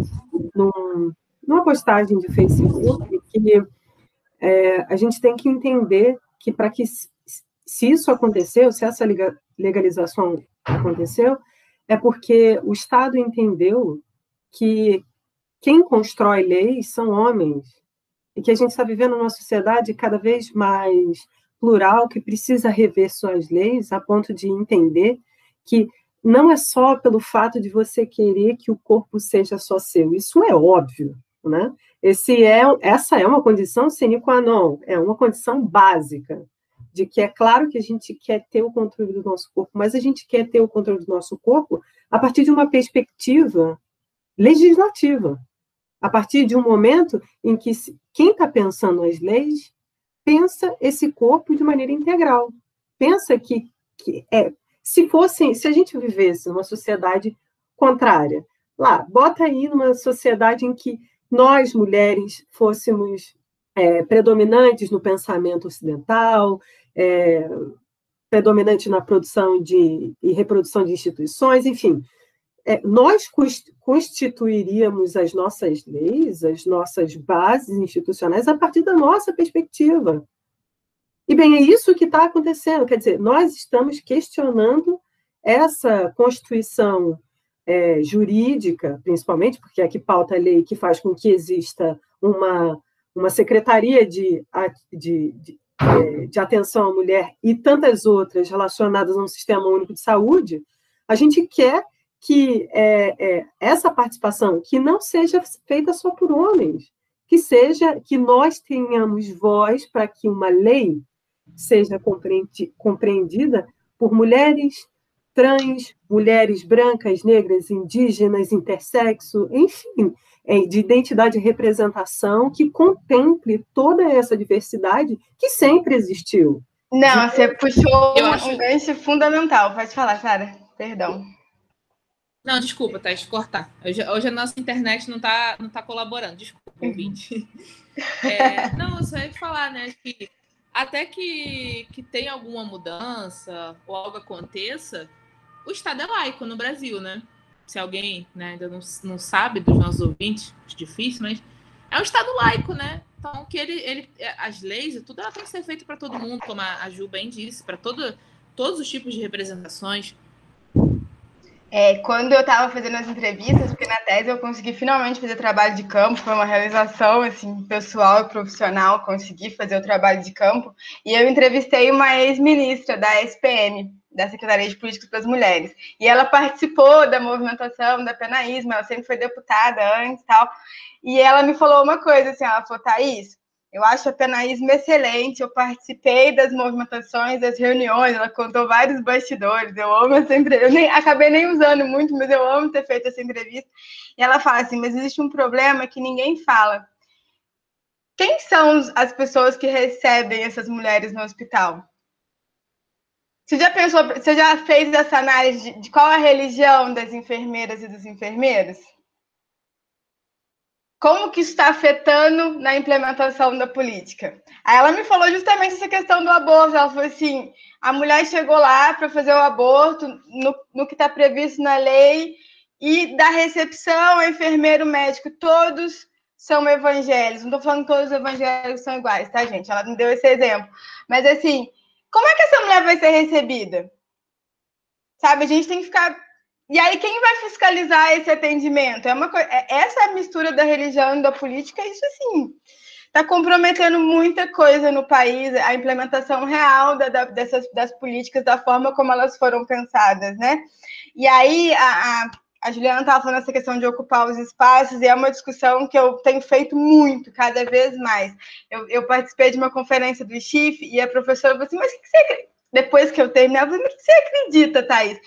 Speaker 3: num, numa postagem de Facebook que é, a gente tem que entender que, para que, se isso aconteceu, se essa legalização aconteceu, é porque o Estado entendeu que quem constrói leis são homens e que a gente está vivendo uma sociedade cada vez mais plural, que precisa rever suas leis, a ponto de entender que não é só pelo fato de você querer que o corpo seja só seu, isso é óbvio, né? Esse é, essa é uma condição sine qua non, é uma condição básica, de que é claro que a gente quer ter o controle do nosso corpo, mas a gente quer ter o controle do nosso corpo a partir de uma perspectiva legislativa, A partir de um momento em que quem está pensando as leis pensa esse corpo de maneira integral. Pensa que, que é, se fosse, se a gente vivesse numa sociedade contrária, lá, bota aí numa sociedade em que nós, mulheres, fôssemos é, predominantes no pensamento ocidental, é, predominante na produção de, e reprodução de instituições, enfim, é, nós constituiríamos as nossas leis, as nossas bases institucionais a partir da nossa perspectiva. E bem, é isso que está acontecendo. Quer dizer, nós estamos questionando essa constituição é, jurídica, principalmente, porque é que pauta a lei que faz com que exista uma, uma secretaria de, de, de, é, de atenção à mulher e tantas outras relacionadas a um sistema único de saúde, a gente quer que é, é, essa participação que não seja feita só por homens, que seja que nós tenhamos voz para que uma lei seja compreendida por mulheres trans, mulheres brancas, negras, indígenas, intersexo, enfim, é, de identidade e representação que contemple toda essa diversidade que sempre existiu.
Speaker 1: Não, você puxou um, um gancho fundamental. Pode falar, Sara. Perdão.
Speaker 2: Não, desculpa, Thais, cortar. Hoje, hoje, a nossa internet não está não tá colaborando. Desculpa, uhum. ouvinte. É, não, eu só ia falar, né, que até que, que tenha alguma mudança ou algo aconteça, o Estado é laico no Brasil, né? Se alguém né, ainda não, não sabe dos nossos ouvintes, é difícil, mas é um Estado laico, né? Então, que ele, ele, as leis e tudo, ela tem que ser feita para todo mundo, como a Ju bem disse, para todo, todos os tipos de representações.
Speaker 1: É, quando eu estava fazendo as entrevistas, porque na tese eu consegui finalmente fazer trabalho de campo, foi uma realização assim pessoal e profissional, consegui fazer o trabalho de campo, e eu entrevistei uma ex-ministra da SPM, da Secretaria de Políticas para as Mulheres, e ela participou da movimentação da penaísmo, ela sempre foi deputada antes tal, e ela me falou uma coisa assim, ela falou, Thaís, eu acho a penaísmo excelente, eu participei das movimentações, das reuniões, ela contou vários bastidores, eu amo essa entrevista, eu nem, acabei nem usando muito, mas eu amo ter feito essa entrevista. E ela fala assim, mas existe um problema que ninguém fala. Quem são as pessoas que recebem essas mulheres no hospital? Você já pensou, você já fez essa análise de, de qual a religião das enfermeiras e dos enfermeiros? Como que está afetando na implementação da política. Aí ela me falou justamente essa questão do aborto. Ela falou assim: a mulher chegou lá para fazer o aborto no, no que está previsto na lei, e da recepção, enfermeiro, médico, todos são evangélicos. Não estou falando que todos os evangélicos são iguais, tá, gente? Ela me deu esse exemplo. Mas assim, como é que essa mulher vai ser recebida? Sabe, a gente tem que ficar e aí, quem vai fiscalizar esse atendimento? É uma coisa, é, essa é mistura da religião e da política, isso assim, está comprometendo muita coisa no país, a implementação real da, da, dessas, das políticas, da forma como elas foram pensadas, né? E aí, a, a, a Juliana estava falando essa questão de ocupar os espaços, e é uma discussão que eu tenho feito muito, cada vez mais. Eu, eu participei de uma conferência do ICHIF, e a professora falou assim, mas o que você... Depois que eu terminei, eu falei, mas o que você acredita, Thaís?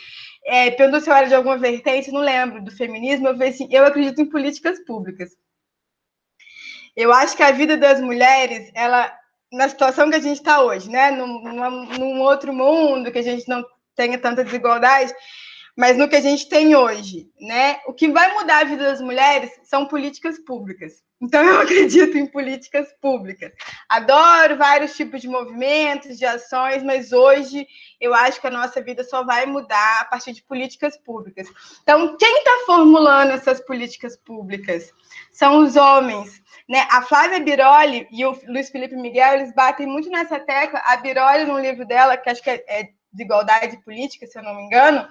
Speaker 1: É, perguntou se eu era de alguma vertente, não lembro, do feminismo, eu falei assim, eu acredito em políticas públicas. Eu acho que a vida das mulheres, ela, na situação que a gente está hoje, né, num, num, outro mundo, que a gente não tenha tanta desigualdade, mas no que a gente tem hoje, né, o que vai mudar a vida das mulheres são políticas públicas. Então, eu acredito em políticas públicas. Adoro vários tipos de movimentos, de ações, mas hoje eu acho que a nossa vida só vai mudar a partir de políticas públicas. Então, quem está formulando essas políticas públicas? São os homens. Né? A Flávia Biroli e o Luiz Felipe Miguel, eles batem muito nessa tecla. A Biroli, no livro dela, que acho que é, é Desigualdade Política, se eu não me engano,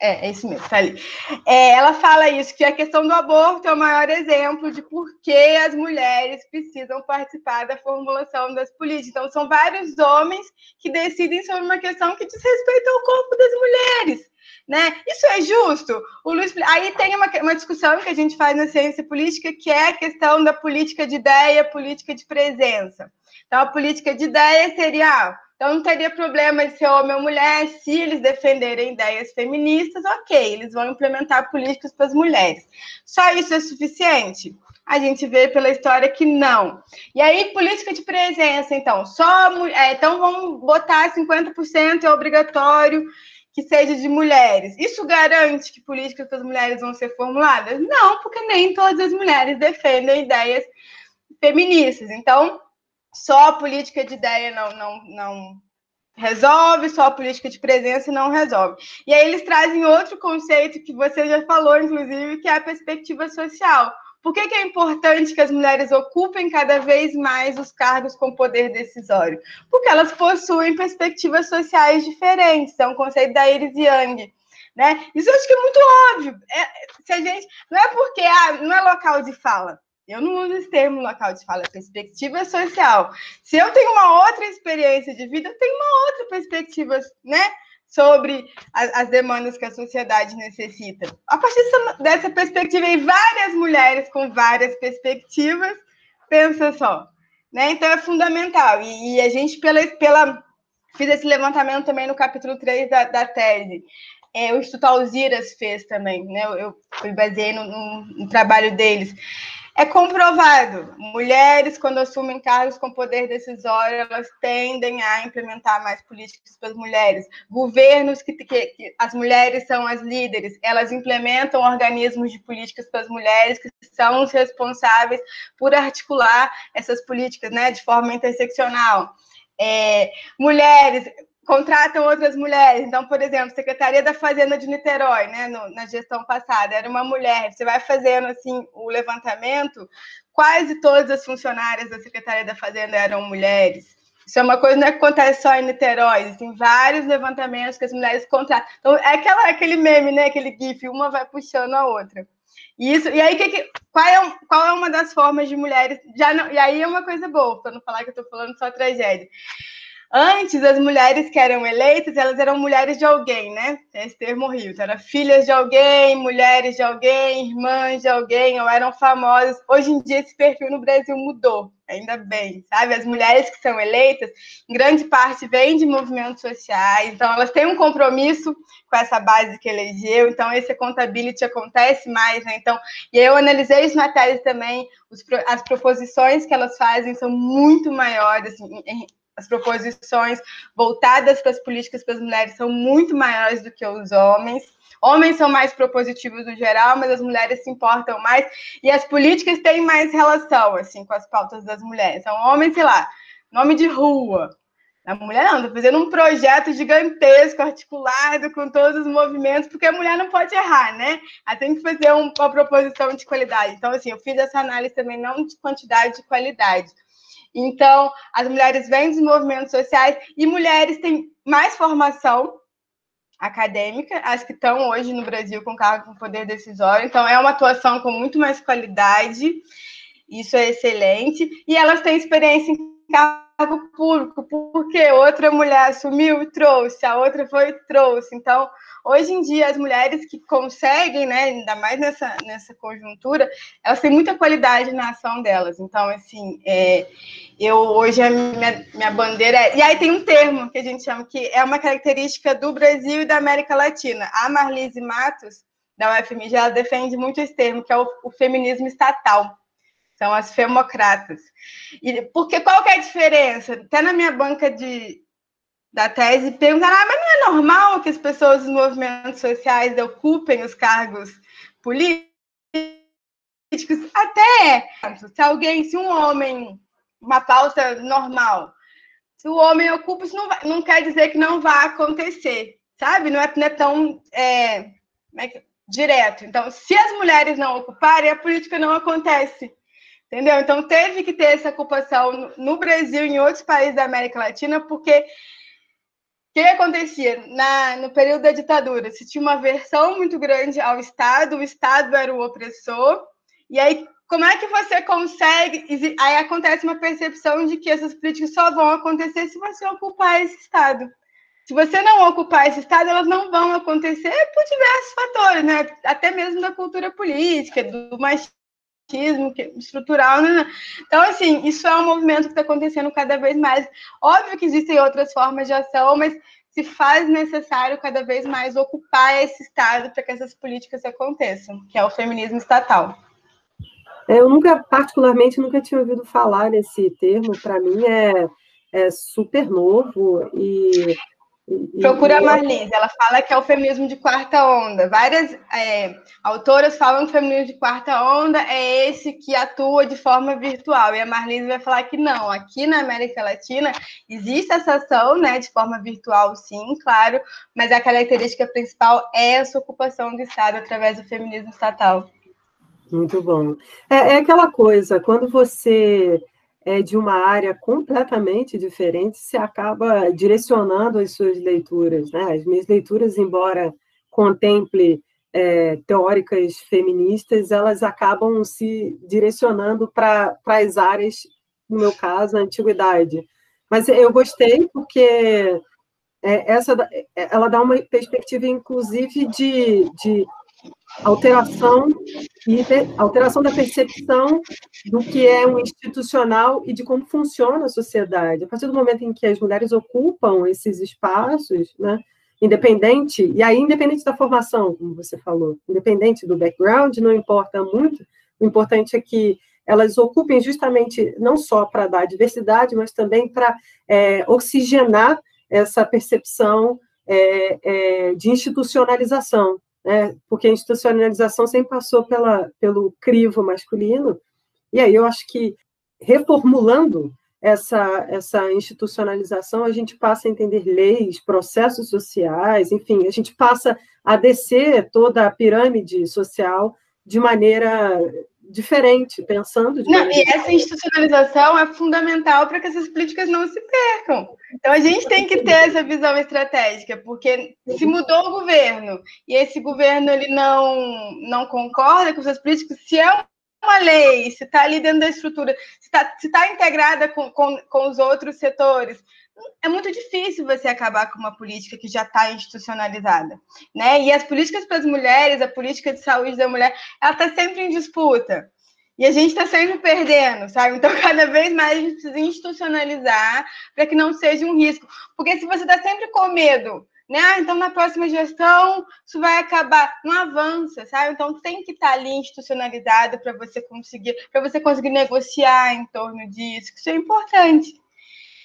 Speaker 1: é, é isso mesmo, tá ali. É, ela fala isso, que a questão do aborto é o maior exemplo de por que as mulheres precisam participar da formulação das políticas. Então, são vários homens que decidem sobre uma questão que diz respeito ao corpo das mulheres. Né? Isso é justo? O Luiz... Aí tem uma, uma discussão que a gente faz na ciência política, que é a questão da política de ideia, política de presença. Então, a política de ideia seria ah, Então não teria problema de ser homem ou mulher, se eles defenderem ideias feministas, ok, eles vão implementar políticas para as mulheres. Só isso é suficiente? A gente vê pela história que não. E aí, política de presença, então, só é, então vamos botar 50% é obrigatório que seja de mulheres. Isso garante que políticas para as mulheres vão ser formuladas? Não, porque nem todas as mulheres defendem ideias feministas. Então, só a política de ideia não, não, não resolve, só a política de presença não resolve. E aí eles trazem outro conceito que você já falou, inclusive, que é a perspectiva social. Por que, que, é importante que as mulheres ocupem cada vez mais os cargos com poder decisório? Porque elas possuem perspectivas sociais diferentes. É um conceito da Iris Young. Né? Isso eu acho que é muito óbvio. É, se a gente, não é porque ah, não é local de fala. Eu não uso esse termo local de fala, é perspectiva social. Se eu tenho uma outra experiência de vida, eu tenho uma outra perspectiva, né? Sobre as, as demandas que a sociedade necessita. A partir dessa perspectiva, e várias mulheres com várias perspectivas, pensa só. Né? Então é fundamental. E, e, a gente, pela, pela. Fiz esse levantamento também no capítulo 3 da, da tese. É, o Instituto Alziras fez também, né? Eu, eu me baseei no, no, no trabalho deles. É comprovado, mulheres, quando assumem cargos com poder decisório, elas tendem a implementar mais políticas para as mulheres. Governos que, que, que, as mulheres são as líderes, elas implementam organismos de políticas para as mulheres que são os responsáveis por articular essas políticas né, de forma interseccional. É, mulheres, contratam outras mulheres. Então, por exemplo, Secretaria da Fazenda de Niterói, né, no, na gestão passada, era uma mulher. Você vai fazendo assim o levantamento, quase todas as funcionárias da Secretaria da Fazenda eram mulheres. Isso é uma coisa não é que acontece só em Niterói, tem vários levantamentos que as mulheres contratam. Então, é aquela, aquele meme, né, aquele gif, uma vai puxando a outra. Isso, e aí, que, que, qual, é, qual é uma das formas de mulheres? Já não, e aí é uma coisa boa, para não falar que eu estou falando só tragédia. Antes, as mulheres que eram eleitas, elas eram mulheres de alguém, né? Esse termo horrível. Então, eram filhas de alguém, mulheres de alguém, irmãs de alguém, ou eram famosas. Hoje em dia, esse perfil no Brasil mudou, ainda bem, sabe? As mulheres que são eleitas, em grande parte, vêm de movimentos sociais, então elas têm um compromisso com essa base que elegeu, então esse accountability acontece mais, né? Então, e eu analisei na tese também, os, as proposições que elas fazem são muito maiores, assim, as proposições voltadas para as políticas para as mulheres são muito maiores do que os homens. Homens são mais propositivos no geral, mas as mulheres se importam mais e as políticas têm mais relação assim com as pautas das mulheres. Então, homens, sei lá, nome de rua. A mulher não, está fazendo um projeto gigantesco, articulado com todos os movimentos, porque a mulher não pode errar, né? Ela tem que fazer um, uma proposição de qualidade. Então, assim, eu fiz essa análise também não de quantidade, de qualidade. Então, as mulheres vêm dos movimentos sociais e mulheres têm mais formação acadêmica, as que estão hoje no Brasil com cargo com poder decisório. Então, é uma atuação com muito mais qualidade, isso é excelente. E elas têm experiência em cargo público, porque outra mulher assumiu e trouxe, a outra foi trouxe. Então, Hoje em dia, as mulheres que conseguem, né, ainda mais nessa, nessa conjuntura, elas têm muita qualidade na ação delas. Então, assim, é, eu hoje a minha, minha bandeira é. E aí tem um termo que a gente chama que é uma característica do Brasil e da América Latina. A Marlise Matos, da UFMG, ela defende muito esse termo, que é o, o feminismo estatal são as femocratas. E porque qual que é a diferença? Até na minha banca de, da tese perguntaram: ah, mas não é normal que as pessoas dos movimentos sociais ocupem os cargos políticos? Até se alguém, se um homem, uma pauta normal, se o homem ocupa, isso não, vai, não quer dizer que não vá acontecer, sabe? Não é, não é tão é, é, direto. Então, se as mulheres não ocuparem, a política não acontece. Entendeu? Então, teve que ter essa ocupação no Brasil e em outros países da América Latina, porque que acontecia na, no período da ditadura? Se tinha uma versão muito grande ao Estado, o Estado era o opressor, e aí como é que você consegue? Aí acontece uma percepção de que essas políticas só vão acontecer se você ocupar esse Estado. Se você não ocupar esse Estado, elas não vão acontecer por diversos fatores, né? Até mesmo da cultura política, do machismo machismo estrutural. Né? Então, assim, isso é um movimento que está acontecendo cada vez mais. Óbvio que existem outras formas de ação, mas se faz necessário cada vez mais ocupar esse estado para que essas políticas aconteçam, que é o feminismo estatal.
Speaker 3: Eu nunca, particularmente, nunca tinha ouvido falar nesse termo. Para mim é, é super novo e
Speaker 1: Procura a Marlise, ela fala que é o feminismo de quarta onda. Várias é, autoras falam que o feminismo de quarta onda é esse que atua de forma virtual. E a Marlise vai falar que não. Aqui na América Latina existe essa ação né, de forma virtual, sim, claro, mas a característica principal é essa ocupação do Estado através do feminismo estatal.
Speaker 3: Muito bom. É, é aquela coisa, quando você é, de uma área completamente diferente, se acaba direcionando as suas leituras. Né? As minhas leituras, embora contemple é, teóricas feministas, elas acabam se direcionando para as áreas, no meu caso, a antiguidade. Mas eu gostei porque é, essa, ela dá uma perspectiva, inclusive, de, de alteração e alteração da percepção do que é um institucional e de como funciona a sociedade. A partir do momento em que as mulheres ocupam esses espaços, né, independente, e aí independente da formação, como você falou, independente do background, não importa muito, o importante é que elas ocupem justamente não só para dar diversidade, mas também para é, oxigenar essa percepção é, é, de institucionalização, né? porque a institucionalização sempre passou pela, pelo crivo masculino, e aí eu acho que reformulando essa, essa institucionalização, a gente passa a entender leis, processos sociais, enfim, a gente passa a descer toda a pirâmide social de maneira diferente, pensando.
Speaker 1: De não, e essa institucionalização é fundamental para que essas políticas não se percam. Então a gente tem que ter essa visão estratégica, porque se mudou o governo e esse governo ele não não concorda com essas políticas, se é uma lei, se está ali dentro da estrutura, se está tá integrada com, com, com os outros setores, é muito difícil você acabar com uma política que já está institucionalizada, né? E as políticas para as mulheres, a política de saúde da mulher, ela está sempre em disputa. E a gente está sempre perdendo, sabe? Então, cada vez mais a gente precisa institucionalizar para que não seja um risco. Porque se você está sempre com medo, né? Ah, então, na próxima gestão, isso vai acabar. Não avança, sabe? Então, tem que estar tá ali institucionalizado para você conseguir, para você conseguir negociar em torno disso. Isso é importante.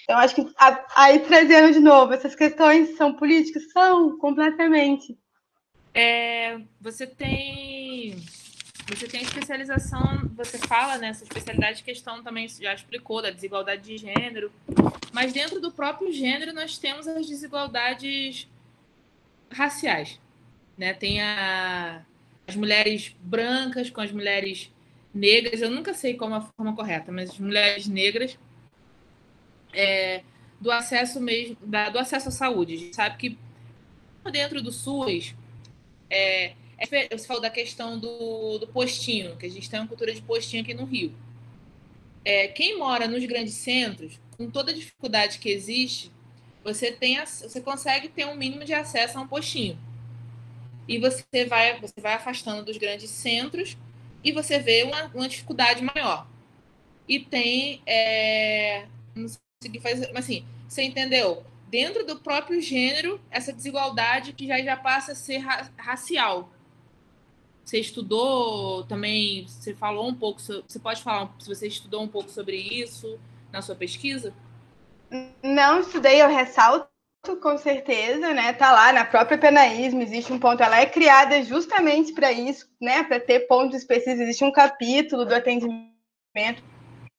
Speaker 1: Então, acho que aí trazendo de novo, essas questões são políticas? São, completamente.
Speaker 2: É, você tem. Você tem especialização, você fala nessa né, especialidade, questão também já explicou da desigualdade de gênero, mas dentro do próprio gênero nós temos as desigualdades raciais, né? Tem a, as mulheres brancas com as mulheres negras, eu nunca sei qual é a forma correta, mas as mulheres negras é, do acesso mesmo, da, do acesso à saúde. A gente sabe que dentro do SUS, é, é, você falou da questão do, do postinho, que a gente tem uma cultura de postinho aqui no Rio. É, quem mora nos grandes centros, com toda a dificuldade que existe, você tem você consegue ter um mínimo de acesso a um postinho. E você vai, você vai afastando dos grandes centros e você vê uma, uma dificuldade maior. E tem, é, não conseguir fazer. Mas assim, você entendeu? Dentro do próprio gênero, essa desigualdade que já, já passa a ser ra racial. Você estudou também, você falou um pouco, você pode falar se você estudou um pouco sobre isso na sua pesquisa?
Speaker 1: Não estudei, eu ressalto com certeza, né? Tá lá na própria penaísmo, existe um ponto, ela é criada justamente para isso, né? Para ter pontos específicos, existe um capítulo do atendimento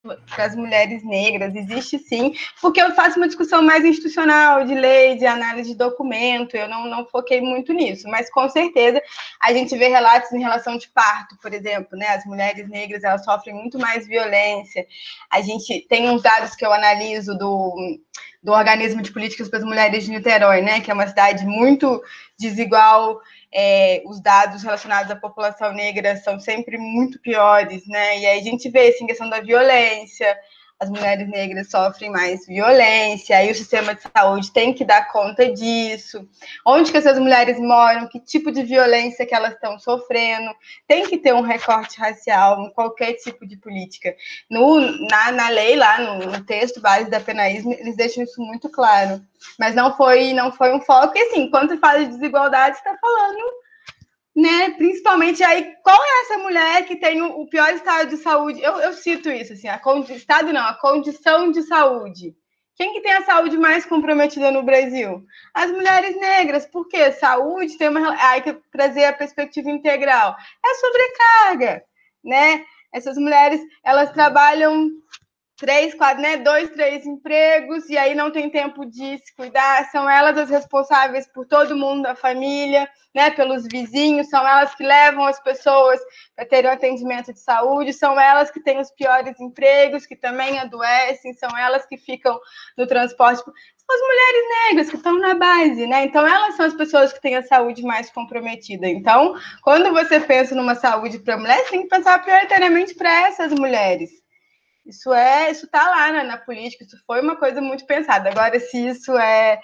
Speaker 1: para as mulheres negras, existe sim, porque eu faço uma discussão mais institucional, de lei, de análise de documento, eu não, não foquei muito nisso, mas com certeza a gente vê relatos em relação de parto, por exemplo, né? As mulheres negras elas sofrem muito mais violência. A gente tem uns dados que eu analiso do, do Organismo de Políticas para as Mulheres de Niterói, né? Que é uma cidade muito desigual é, os dados relacionados à população negra são sempre muito piores, né? E aí a gente vê assim, questão da violência, as mulheres negras sofrem mais violência, aí o sistema de saúde tem que dar conta disso. Onde que essas mulheres moram, que tipo de violência que elas estão sofrendo. Tem que ter um recorte racial em qualquer tipo de política. No, na, na lei, lá no, no texto base da penaísmo, eles deixam isso muito claro. Mas não foi, não foi um foco. E assim, quando fala de desigualdade, está falando né? Principalmente aí, qual é essa mulher que tem o, pior estado de saúde? Eu, eu cito isso, assim, a estado não, a condição de saúde. Quem que tem a saúde mais comprometida no Brasil? As mulheres negras. Por quê? Saúde tem uma. Aí que trazer a perspectiva integral. É sobrecarga, né? Essas mulheres, elas trabalham três, quatro, né? Dois, três empregos, e aí não tem tempo de se cuidar. São elas as responsáveis por todo mundo da família, né? Pelos vizinhos, são elas que levam as pessoas para terem um atendimento de saúde, são elas que têm os piores empregos, que também adoecem, são elas que ficam no transporte. São as mulheres negras que estão na base, né? Então, elas são as pessoas que têm a saúde mais comprometida. Então, quando você pensa numa saúde para mulher, você tem que pensar prioritariamente para essas mulheres isso é, isso tá lá né, na política, isso foi uma coisa muito pensada. Agora, se isso é.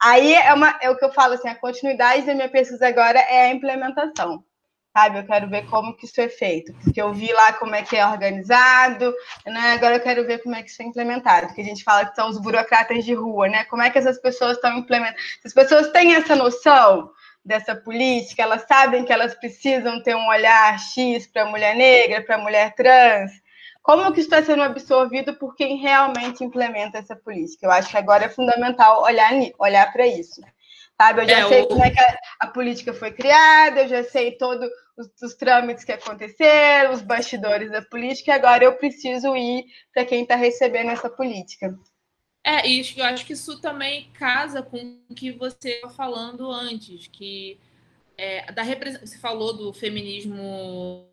Speaker 1: Aí é, uma, é o que eu falo assim, a continuidade da minha pesquisa agora é a implementação. Sabe, eu quero ver como que isso é feito, porque eu vi lá como é que é organizado, né? Agora eu quero ver como é que isso é implementado, porque a gente fala que são os burocratas de rua, né? Como é que essas pessoas estão implementando? As pessoas têm essa noção dessa política, elas sabem que elas precisam ter um olhar X para a mulher negra, para a mulher trans, como que está sendo absorvido por quem realmente implementa essa política? Eu acho que agora é fundamental olhar, olhar para isso. Sabe? Eu já é, sei o... como é que a, a, política foi criada, eu já sei todos os, os, trâmites que aconteceram, os bastidores da política, e agora eu preciso ir para quem está recebendo essa política.
Speaker 2: É, e eu acho que isso também casa com o que você estava falando antes, que é, da você falou do feminismo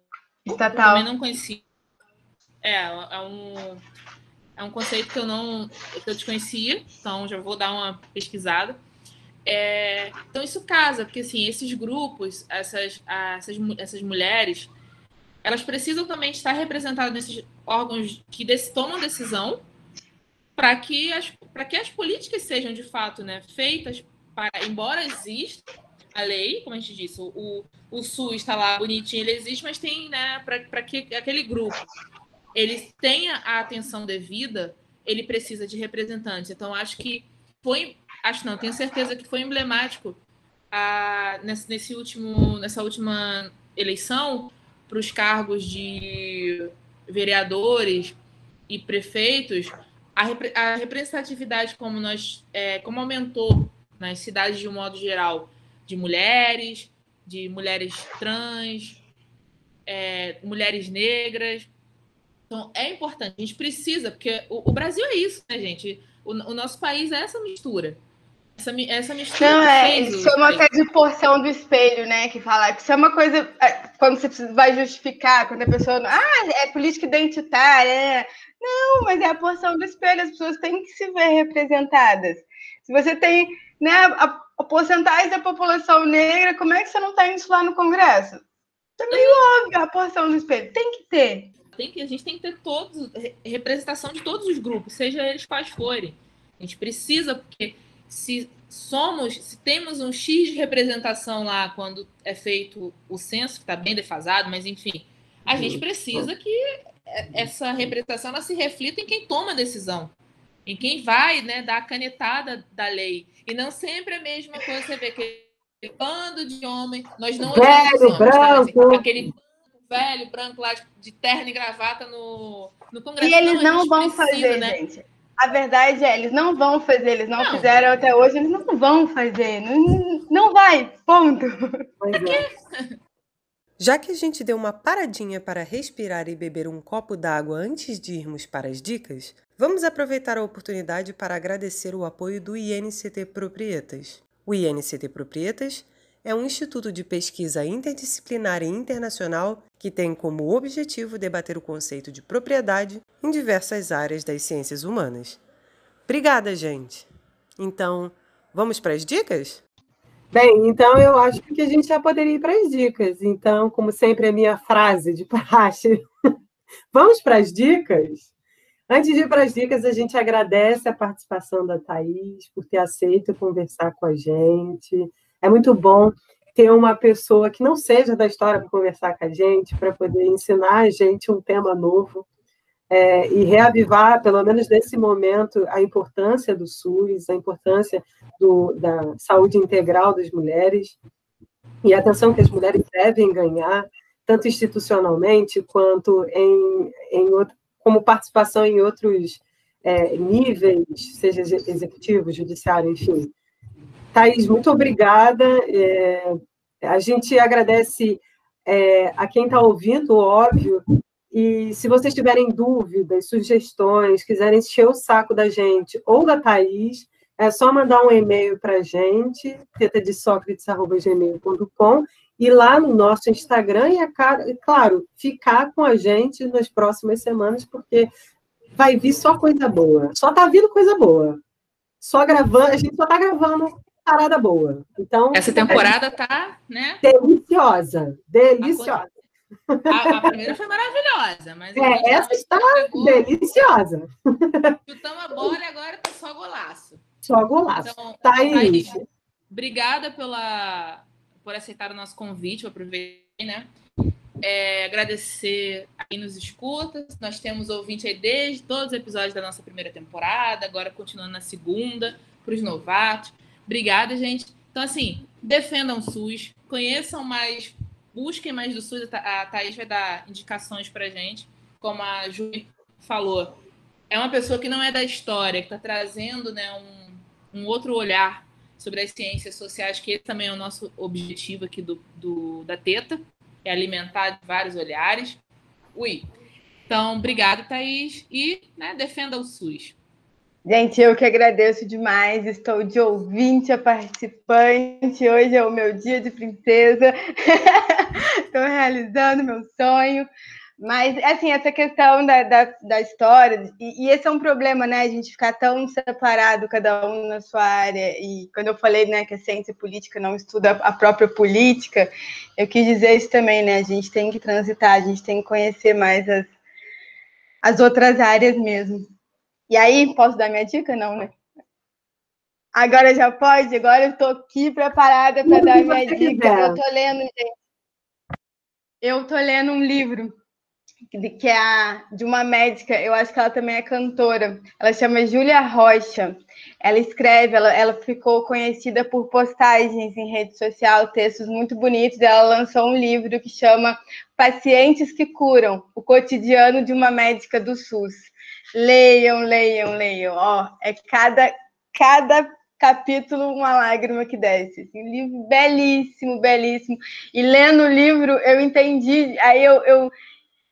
Speaker 1: estatal.
Speaker 2: Eu também não conhecia é, é um, é um conceito que eu não que eu desconhecia, então já vou dar uma pesquisada. É, então isso casa, porque assim, esses grupos, essas, essas, essas mulheres, elas precisam também estar representadas nesses órgãos que tomam decisão para que, as, que as políticas sejam de fato né, feitas para, embora exista a lei, como a gente disse, o, o SUS está lá bonitinho, ele existe, mas tem né, para que aquele grupo ele tenha a atenção devida, ele precisa de representantes. Então, acho que foi, acho não, tenho certeza que foi emblemático a, nesse, nesse último, nessa última eleição para os cargos de vereadores e prefeitos, a, a representatividade como nós, é, como aumentou nas cidades de um modo geral, de mulheres, de mulheres trans, é, mulheres negras, então, é importante, a gente precisa, porque o, o Brasil é isso, né, gente? O, o, nosso país é essa mistura. Essa, essa mistura.
Speaker 1: Não, é, isso chama até de porção do espelho, né? Que fala que isso é uma coisa. É, quando você vai justificar, quando a pessoa. Ah, é política identitária. É. Não, mas é a porção do espelho, as pessoas têm que se ver representadas. Se você tem né, a, a porcentagem da população negra, como é que você não tem isso lá no Congresso? É meio óbvio a porção do espelho. Tem que ter
Speaker 2: tem que, a gente tem que ter todos, representação de todos os grupos, seja eles quais forem. A gente precisa, porque se somos, se temos um X de representação lá quando é feito o censo, que está bem defasado, mas enfim, a gente precisa que essa representação ela se reflita em quem toma a decisão, em quem vai né, dar a canetada da lei. E não sempre é a mesma coisa, você vê que bando de homem, nós não
Speaker 3: Velho, homens, tá? assim,
Speaker 2: aquele velho, branco lá de terno e gravata no, no Congresso.
Speaker 1: E eles não, não vão precisa, fazer, né? gente. A verdade é, eles não vão fazer, eles não, não. fizeram até hoje, eles não vão fazer. Não, não vai, ponto.
Speaker 3: É. Já que a gente deu uma paradinha para respirar e beber um copo d'água antes de irmos para as dicas, vamos aproveitar a oportunidade para agradecer o apoio do INCT Proprietas. O INCT Proprietas é um instituto de pesquisa interdisciplinar e internacional que tem como objetivo debater o conceito de propriedade em diversas áreas das ciências humanas. Obrigada, gente! Então, vamos para as dicas? Bem, então eu acho que a gente já poderia ir para as dicas. Então, como sempre, a minha frase de praxe. vamos para as dicas? Antes de ir para as dicas, a gente agradece a participação da Thaís por ter aceito conversar com a gente. É muito bom ter uma pessoa que não seja da história para conversar com a gente, para poder ensinar a gente um tema novo é, e reavivar, pelo menos nesse momento, a importância do SUS, a importância do, da saúde integral das mulheres e a atenção que as mulheres devem ganhar, tanto institucionalmente quanto em, em outro, como participação em outros é, níveis, seja executivo, judiciário, enfim. Thais, muito obrigada. É, a gente agradece é, a quem está ouvindo, óbvio, e se vocês tiverem dúvidas, sugestões, quiserem encher o saco da gente ou da Thaís, é só mandar um e-mail para a gente, tetadesócrates.gmail.com, e lá no nosso Instagram, e, é claro, ficar com a gente nas próximas semanas, porque vai vir só coisa boa. Só tá vindo coisa boa. Só gravando, a gente só tá gravando parada boa. Então,
Speaker 2: essa temporada tá, né?
Speaker 3: Deliciosa, deliciosa.
Speaker 2: A, a, primeira foi maravilhosa, mas
Speaker 3: é, essa está deliciosa.
Speaker 2: Chutamos a bola e agora tá só golaço.
Speaker 3: Só golaço. Então, tá aí.
Speaker 2: obrigada pela, por aceitar o nosso convite, eu aproveitei, né? É, agradecer a quem nos escuta. Nós temos ouvinte aí desde todos os episódios da nossa primeira temporada, agora continuando na segunda, para os novatos. Obrigada, gente. Então, assim, defendam o SUS, conheçam mais busquem mais do SUS. A Thaís vai dar indicações para gente. Como a Ju falou, é uma pessoa que não é da história, que está trazendo né, um, um, outro olhar sobre as ciências sociais, que esse também é o nosso objetivo aqui do, do da Teta, é alimentar vários olhares. Ui. Então, obrigado, Thaís. E né, defenda o SUS.
Speaker 1: Gente, eu que agradeço demais. Estou de ouvinte a participante. Hoje é o meu dia de princesa. Estou realizando meu sonho. Mas, assim, essa questão da, da, da história, e, e, esse é um problema, né? A gente ficar tão separado, cada um na sua área. E quando eu falei né, que a ciência política não estuda a própria política, eu quis dizer isso também, né? A gente tem que transitar, a gente tem que conhecer mais as, as outras áreas mesmo. E aí, posso dar minha dica? Não, né? Agora já pode? Agora eu estou aqui preparada para dar minha dica. Quiser. Eu estou lendo, gente. Eu estou lendo um livro que é a, de uma médica, eu acho que ela também é cantora. Ela chama Júlia Rocha. Ela escreve, ela, ela ficou conhecida por postagens em rede social, textos muito bonitos. Ela lançou um livro que chama Pacientes que Curam: O Cotidiano de uma Médica do SUS. Leiam, leiam, leiam. Ó, é cada, cada capítulo uma lágrima que desce. Assim, um livro belíssimo, belíssimo. E lendo o livro, eu entendi. Aí eu, eu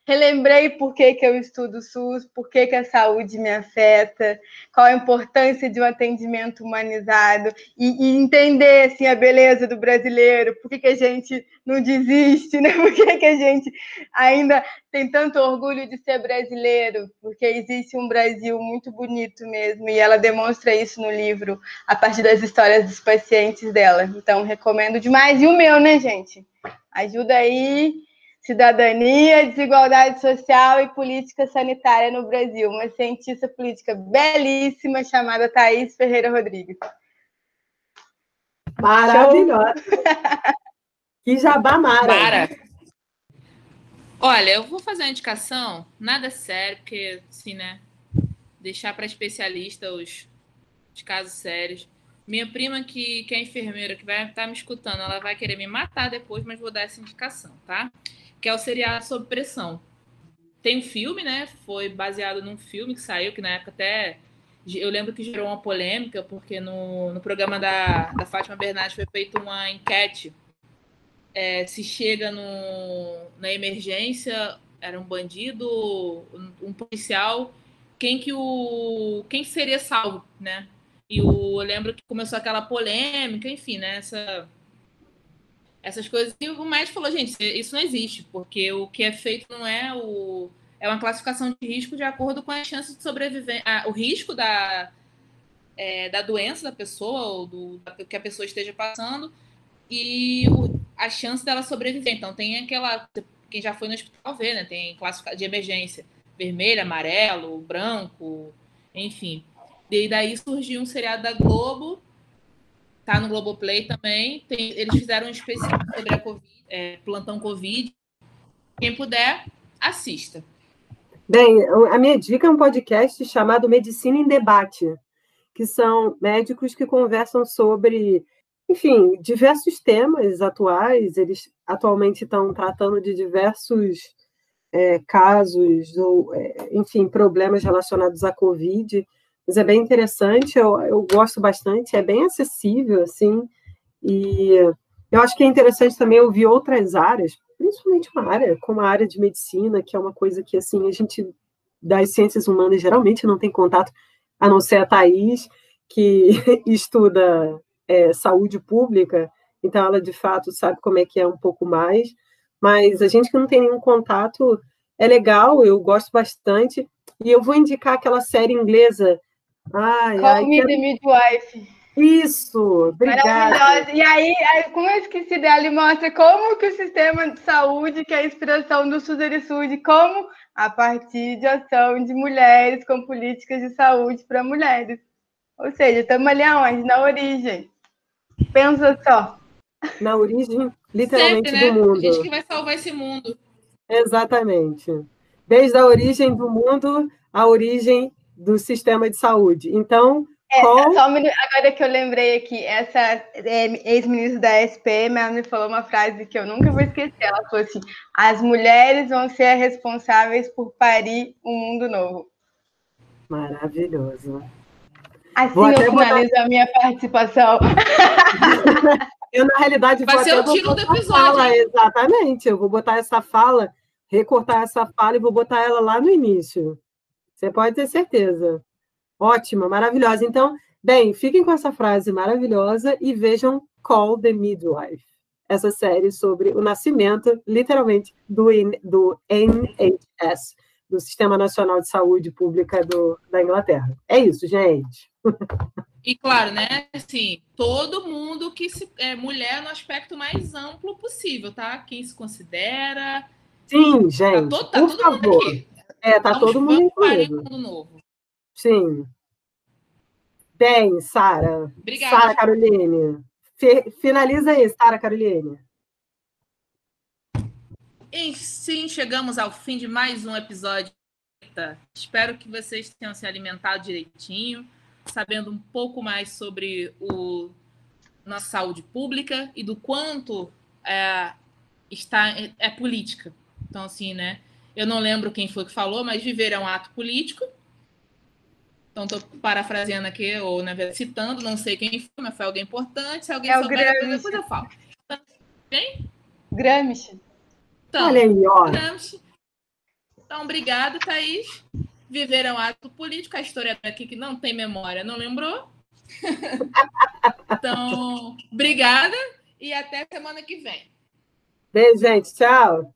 Speaker 1: relembrei por que, que eu estudo SUS, por que, que a saúde me afeta, qual a importância de um atendimento humanizado e, e entender assim, a beleza do brasileiro, por que, que a gente não desiste, né? por que, que a gente ainda tem tanto orgulho de ser brasileiro, porque existe um Brasil muito bonito mesmo, e ela demonstra isso no livro, a partir das histórias dos pacientes dela. Então, recomendo demais. E o meu, né, gente? Ajuda aí Cidadania, Desigualdade Social e Política Sanitária no Brasil, uma cientista política belíssima chamada Thaís Ferreira Rodrigues.
Speaker 3: Maravilhosa! que jabá mara!
Speaker 2: Para. Olha, eu vou fazer uma indicação, nada sério, porque, assim, né, deixar para especialista os, os casos sérios. Minha prima, que, que é enfermeira, que vai estar tá me escutando, ela vai querer me matar depois, mas vou dar essa indicação, tá? Que é o seriado Sob Pressão. Tem um filme, né? Foi baseado num filme que saiu, que na época até. Eu lembro que gerou uma polêmica, porque no, no programa da, da Fátima Bernardes foi feita uma enquete é, se chega no, na emergência, era um bandido, um, um, policial, quem que o quem seria salvo, né? E o, eu lembro que começou aquela polêmica, enfim, né? Essa, essas coisas. E o médico falou, gente, isso não existe, porque o que é feito não é o. É uma classificação de risco de acordo com as chances de sobreviver. o risco da, é, da doença da pessoa, ou do que a pessoa esteja passando, e o, a chance dela sobreviver. Então, tem aquela. Quem já foi no hospital vê, né? Tem classificação de emergência. vermelho, amarelo, branco, enfim. E daí surgiu um seriado da Globo, tá no Globoplay também. Tem, eles fizeram um especial sobre a COVID, é, plantão Covid. Quem puder, assista.
Speaker 3: Bem, a minha dica é um podcast chamado Medicina em Debate, que são médicos que conversam sobre, enfim, diversos temas atuais. Eles atualmente estão tratando de diversos é, casos, ou, é, enfim, problemas relacionados à Covid. Mas é bem interessante, eu, eu gosto bastante, é bem acessível, assim, e eu acho que é interessante também ouvir outras áreas, principalmente uma área como a área de medicina, que é uma coisa que, assim, a gente das ciências humanas geralmente não tem contato, a não ser a Thais, que estuda é, saúde pública, então ela de fato sabe como é que é um pouco mais, mas a gente que não tem nenhum contato é legal, eu gosto bastante, e eu vou indicar aquela série inglesa.
Speaker 1: Ai, Call ai, Me the Midwife.
Speaker 3: Isso, obrigada.
Speaker 1: E aí, aí, como eu esqueci dela, ele mostra como que o sistema de saúde, que é a inspiração do SUS como a partir de ação de mulheres com políticas de saúde para mulheres. Ou seja, estamos ali aonde? Na origem. Pensa só.
Speaker 3: Na origem, literalmente, Sempre, né? do mundo.
Speaker 2: A gente que vai salvar esse mundo.
Speaker 3: Exatamente. Desde a origem do mundo, a origem do sistema de saúde. Então,
Speaker 1: é, só um minuto, agora que eu lembrei aqui, essa é, ex-ministra da SPM, ela me falou uma frase que eu nunca vou esquecer. Ela falou assim: as mulheres vão ser responsáveis por parir um mundo novo.
Speaker 3: Maravilhoso.
Speaker 1: Assim vou eu finalizo botar... a minha participação.
Speaker 3: eu, na realidade,
Speaker 2: vai ser o título do episódio.
Speaker 3: Fala, exatamente. Eu vou botar essa fala, recortar essa fala e vou botar ela lá no início. Você pode ter certeza. Ótima, maravilhosa. Então, bem, fiquem com essa frase maravilhosa e vejam Call the Midwife, essa série sobre o nascimento, literalmente, do, do NHS, do Sistema Nacional de Saúde Pública do, da Inglaterra. É isso, gente.
Speaker 2: E claro, né? Assim, todo mundo que se, é mulher no aspecto mais amplo possível, tá? Quem se considera.
Speaker 3: Sim, gente. Tá, todo, tá todo favor. aqui. É, tá todo mundo incluído. Novo. Sim. Bem, Sara.
Speaker 2: Obrigada.
Speaker 3: Sara Caroline. finaliza aí, Sara Caroline.
Speaker 2: E sim, chegamos ao fim de mais um episódio. Espero que vocês tenham se alimentado direitinho, sabendo um pouco mais sobre o nossa saúde pública e do quanto é, está é, é política. Então, assim, né? Eu não lembro quem foi que falou, mas viver é um ato político então, estou parafraseando aqui, ou na verdade, citando, não sei quem foi, mas foi alguém importante. Se alguém é souber, depois, depois eu falo. Quem?
Speaker 1: Gramsci.
Speaker 3: Então, Olha aí, ó.
Speaker 2: Gramsci. Então, obrigado, Thaís. Viver é um ato político. A história aqui que não tem memória, não lembrou? então, obrigada e até semana que vem.
Speaker 3: Beijo, gente. Tchau.